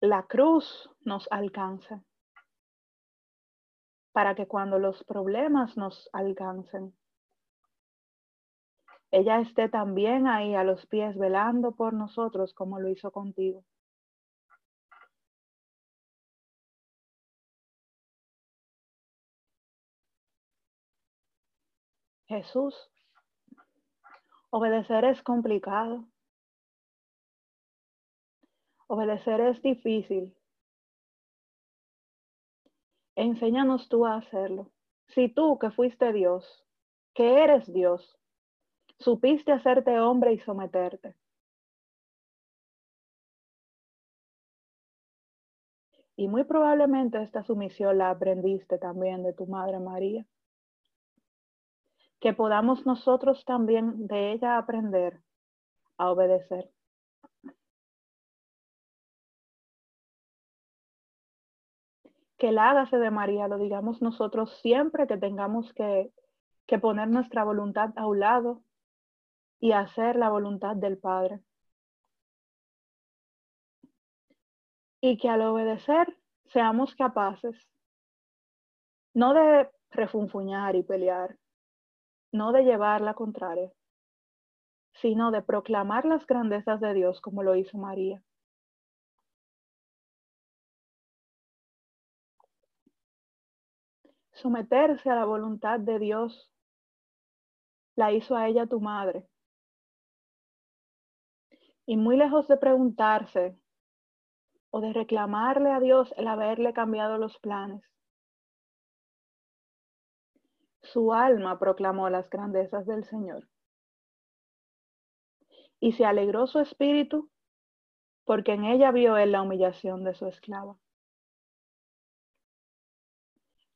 la cruz nos alcance, para que cuando los problemas nos alcancen, ella esté también ahí a los pies velando por nosotros como lo hizo contigo. Jesús, obedecer es complicado. Obedecer es difícil. Enséñanos tú a hacerlo. Si tú que fuiste Dios, que eres Dios, supiste hacerte hombre y someterte. Y muy probablemente esta sumisión la aprendiste también de tu Madre María. Que podamos nosotros también de ella aprender a obedecer. Que el hágase de María lo digamos nosotros siempre que tengamos que, que poner nuestra voluntad a un lado y hacer la voluntad del Padre. Y que al obedecer seamos capaces no de refunfuñar y pelear, no de llevar la contraria, sino de proclamar las grandezas de Dios como lo hizo María. Someterse a la voluntad de Dios la hizo a ella tu madre. Y muy lejos de preguntarse o de reclamarle a Dios el haberle cambiado los planes, su alma proclamó las grandezas del Señor. Y se alegró su espíritu porque en ella vio él la humillación de su esclava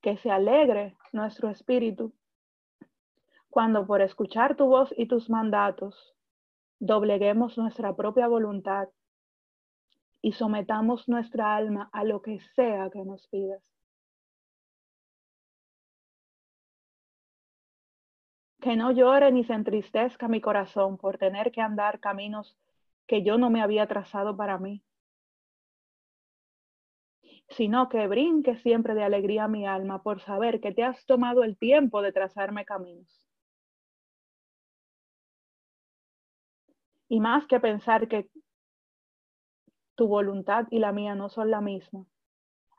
que se alegre nuestro espíritu cuando por escuchar tu voz y tus mandatos dobleguemos nuestra propia voluntad y sometamos nuestra alma a lo que sea que nos pidas. Que no llore ni se entristezca mi corazón por tener que andar caminos que yo no me había trazado para mí, sino que brinque siempre de alegría mi alma por saber que te has tomado el tiempo de trazarme caminos. Y más que pensar que tu voluntad y la mía no son la misma,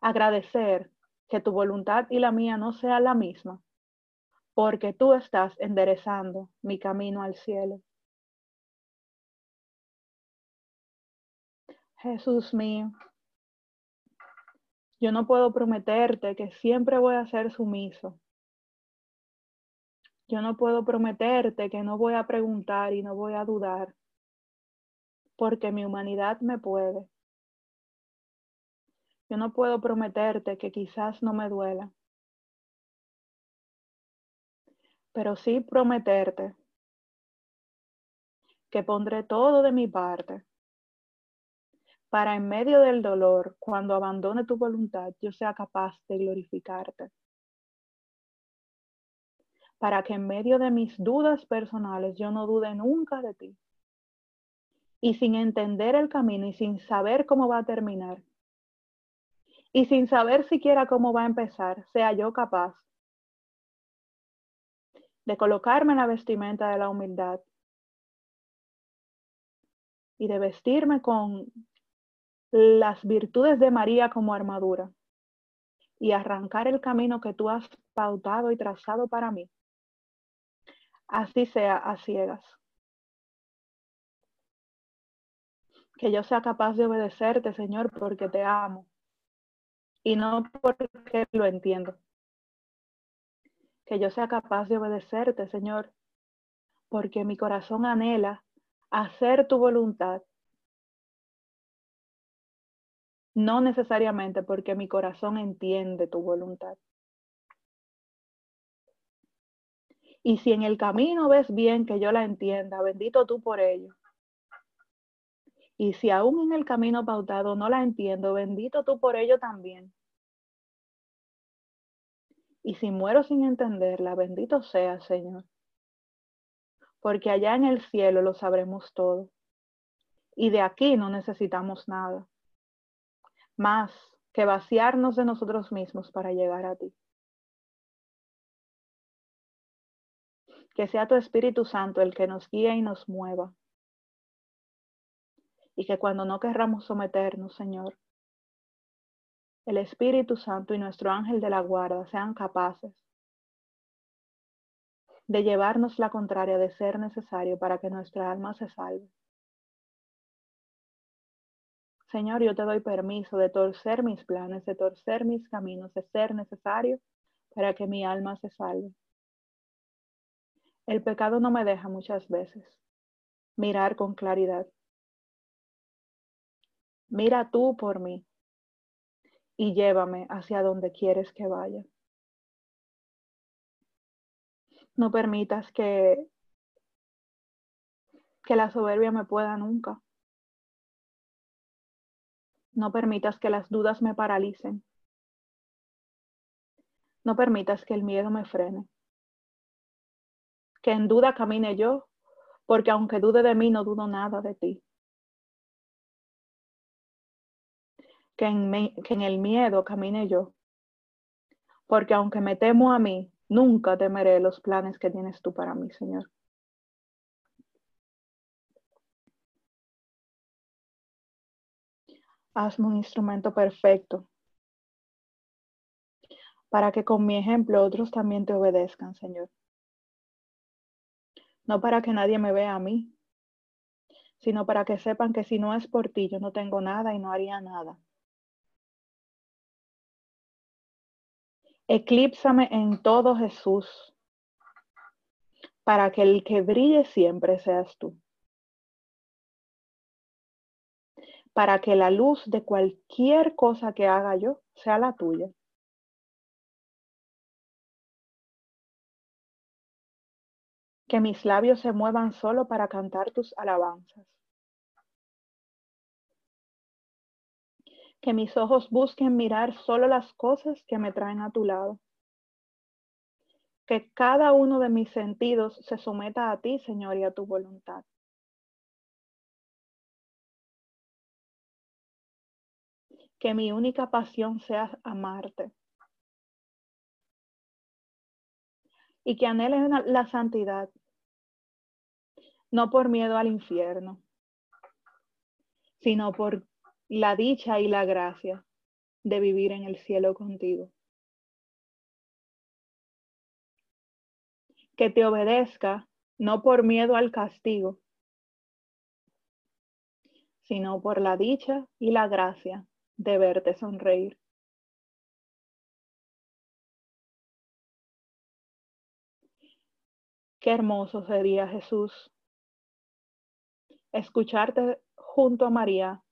agradecer que tu voluntad y la mía no sean la misma, porque tú estás enderezando mi camino al cielo. Jesús mío, yo no puedo prometerte que siempre voy a ser sumiso. Yo no puedo prometerte que no voy a preguntar y no voy a dudar, porque mi humanidad me puede. Yo no puedo prometerte que quizás no me duela, pero sí prometerte que pondré todo de mi parte para en medio del dolor, cuando abandone tu voluntad, yo sea capaz de glorificarte. Para que en medio de mis dudas personales yo no dude nunca de ti. Y sin entender el camino y sin saber cómo va a terminar, y sin saber siquiera cómo va a empezar, sea yo capaz de colocarme en la vestimenta de la humildad y de vestirme con las virtudes de María como armadura y arrancar el camino que tú has pautado y trazado para mí. Así sea a ciegas. Que yo sea capaz de obedecerte, Señor, porque te amo y no porque lo entiendo. Que yo sea capaz de obedecerte, Señor, porque mi corazón anhela hacer tu voluntad no necesariamente porque mi corazón entiende tu voluntad. Y si en el camino ves bien que yo la entienda, bendito tú por ello. Y si aún en el camino pautado no la entiendo, bendito tú por ello también. Y si muero sin entenderla, bendito sea, Señor. Porque allá en el cielo lo sabremos todo. Y de aquí no necesitamos nada más que vaciarnos de nosotros mismos para llegar a ti. Que sea tu Espíritu Santo el que nos guíe y nos mueva. Y que cuando no querramos someternos, Señor, el Espíritu Santo y nuestro ángel de la guarda sean capaces de llevarnos la contraria de ser necesario para que nuestra alma se salve. Señor, yo te doy permiso de torcer mis planes, de torcer mis caminos, de ser necesario para que mi alma se salve. El pecado no me deja muchas veces mirar con claridad. Mira tú por mí y llévame hacia donde quieres que vaya. No permitas que, que la soberbia me pueda nunca. No permitas que las dudas me paralicen. No permitas que el miedo me frene. Que en duda camine yo, porque aunque dude de mí, no dudo nada de ti. Que en, que en el miedo camine yo, porque aunque me temo a mí, nunca temeré los planes que tienes tú para mí, Señor. Hazme un instrumento perfecto para que con mi ejemplo otros también te obedezcan, Señor. No para que nadie me vea a mí, sino para que sepan que si no es por ti, yo no tengo nada y no haría nada. Eclípsame en todo Jesús, para que el que brille siempre seas tú. Para que la luz de cualquier cosa que haga yo sea la tuya. Que mis labios se muevan solo para cantar tus alabanzas. Que mis ojos busquen mirar solo las cosas que me traen a tu lado. Que cada uno de mis sentidos se someta a ti, Señor, y a tu voluntad que mi única pasión sea amarte. Y que anhele la santidad, no por miedo al infierno, sino por la dicha y la gracia de vivir en el cielo contigo. Que te obedezca no por miedo al castigo, sino por la dicha y la gracia de verte sonreír. Qué hermoso sería Jesús escucharte junto a María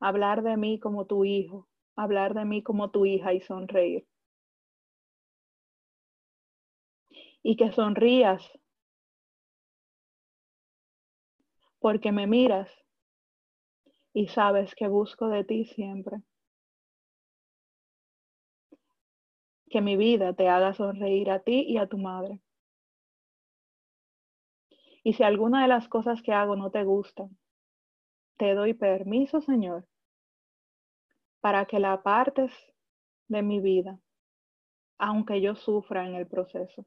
hablar de mí como tu hijo, hablar de mí como tu hija y sonreír. Y que sonrías porque me miras y sabes que busco de ti siempre. Que mi vida te haga sonreír a ti y a tu madre. Y si alguna de las cosas que hago no te gustan, te doy permiso, Señor, para que la apartes de mi vida, aunque yo sufra en el proceso.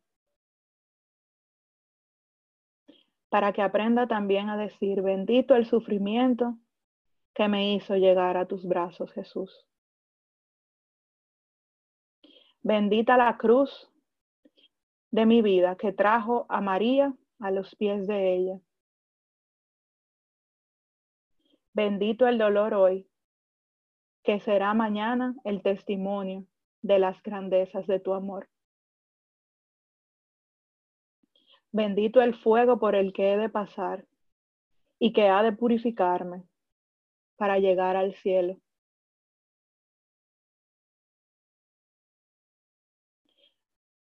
Para que aprenda también a decir, bendito el sufrimiento que me hizo llegar a tus brazos, Jesús. Bendita la cruz de mi vida que trajo a María a los pies de ella. Bendito el dolor hoy que será mañana el testimonio de las grandezas de tu amor. Bendito el fuego por el que he de pasar y que ha de purificarme para llegar al cielo.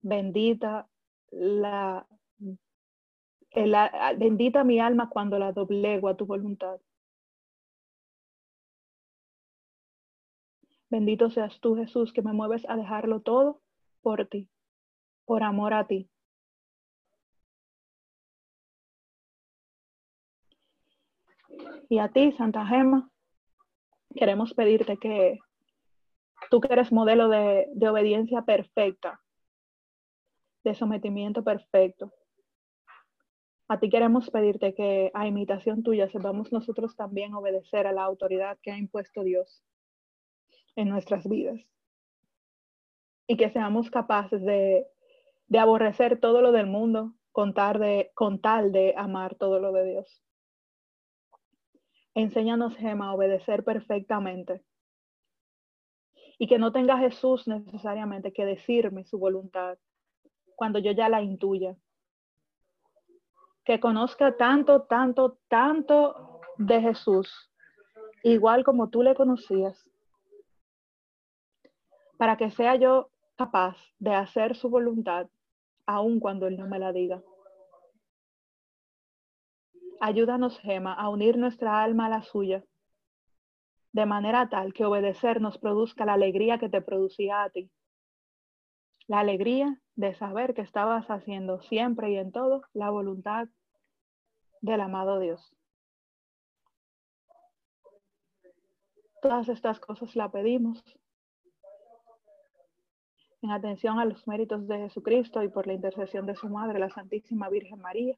Bendita la, bendita mi alma cuando la doblego a tu voluntad. Bendito seas tú, Jesús, que me mueves a dejarlo todo por ti, por amor a ti. Y a ti, Santa Gema, queremos pedirte que tú que eres modelo de, de obediencia perfecta, de sometimiento perfecto, a ti queremos pedirte que a imitación tuya sepamos nosotros también obedecer a la autoridad que ha impuesto Dios en nuestras vidas. Y que seamos capaces de, de aborrecer todo lo del mundo con tal, de, con tal de amar todo lo de Dios. Enséñanos, Gema, a obedecer perfectamente. Y que no tenga Jesús necesariamente que decirme su voluntad cuando yo ya la intuya. Que conozca tanto, tanto, tanto de Jesús, igual como tú le conocías para que sea yo capaz de hacer su voluntad aun cuando Él no me la diga. Ayúdanos, Gema, a unir nuestra alma a la suya, de manera tal que obedecer nos produzca la alegría que te producía a ti. La alegría de saber que estabas haciendo siempre y en todo la voluntad del amado Dios. Todas estas cosas la pedimos en atención a los méritos de Jesucristo y por la intercesión de su Madre, la Santísima Virgen María.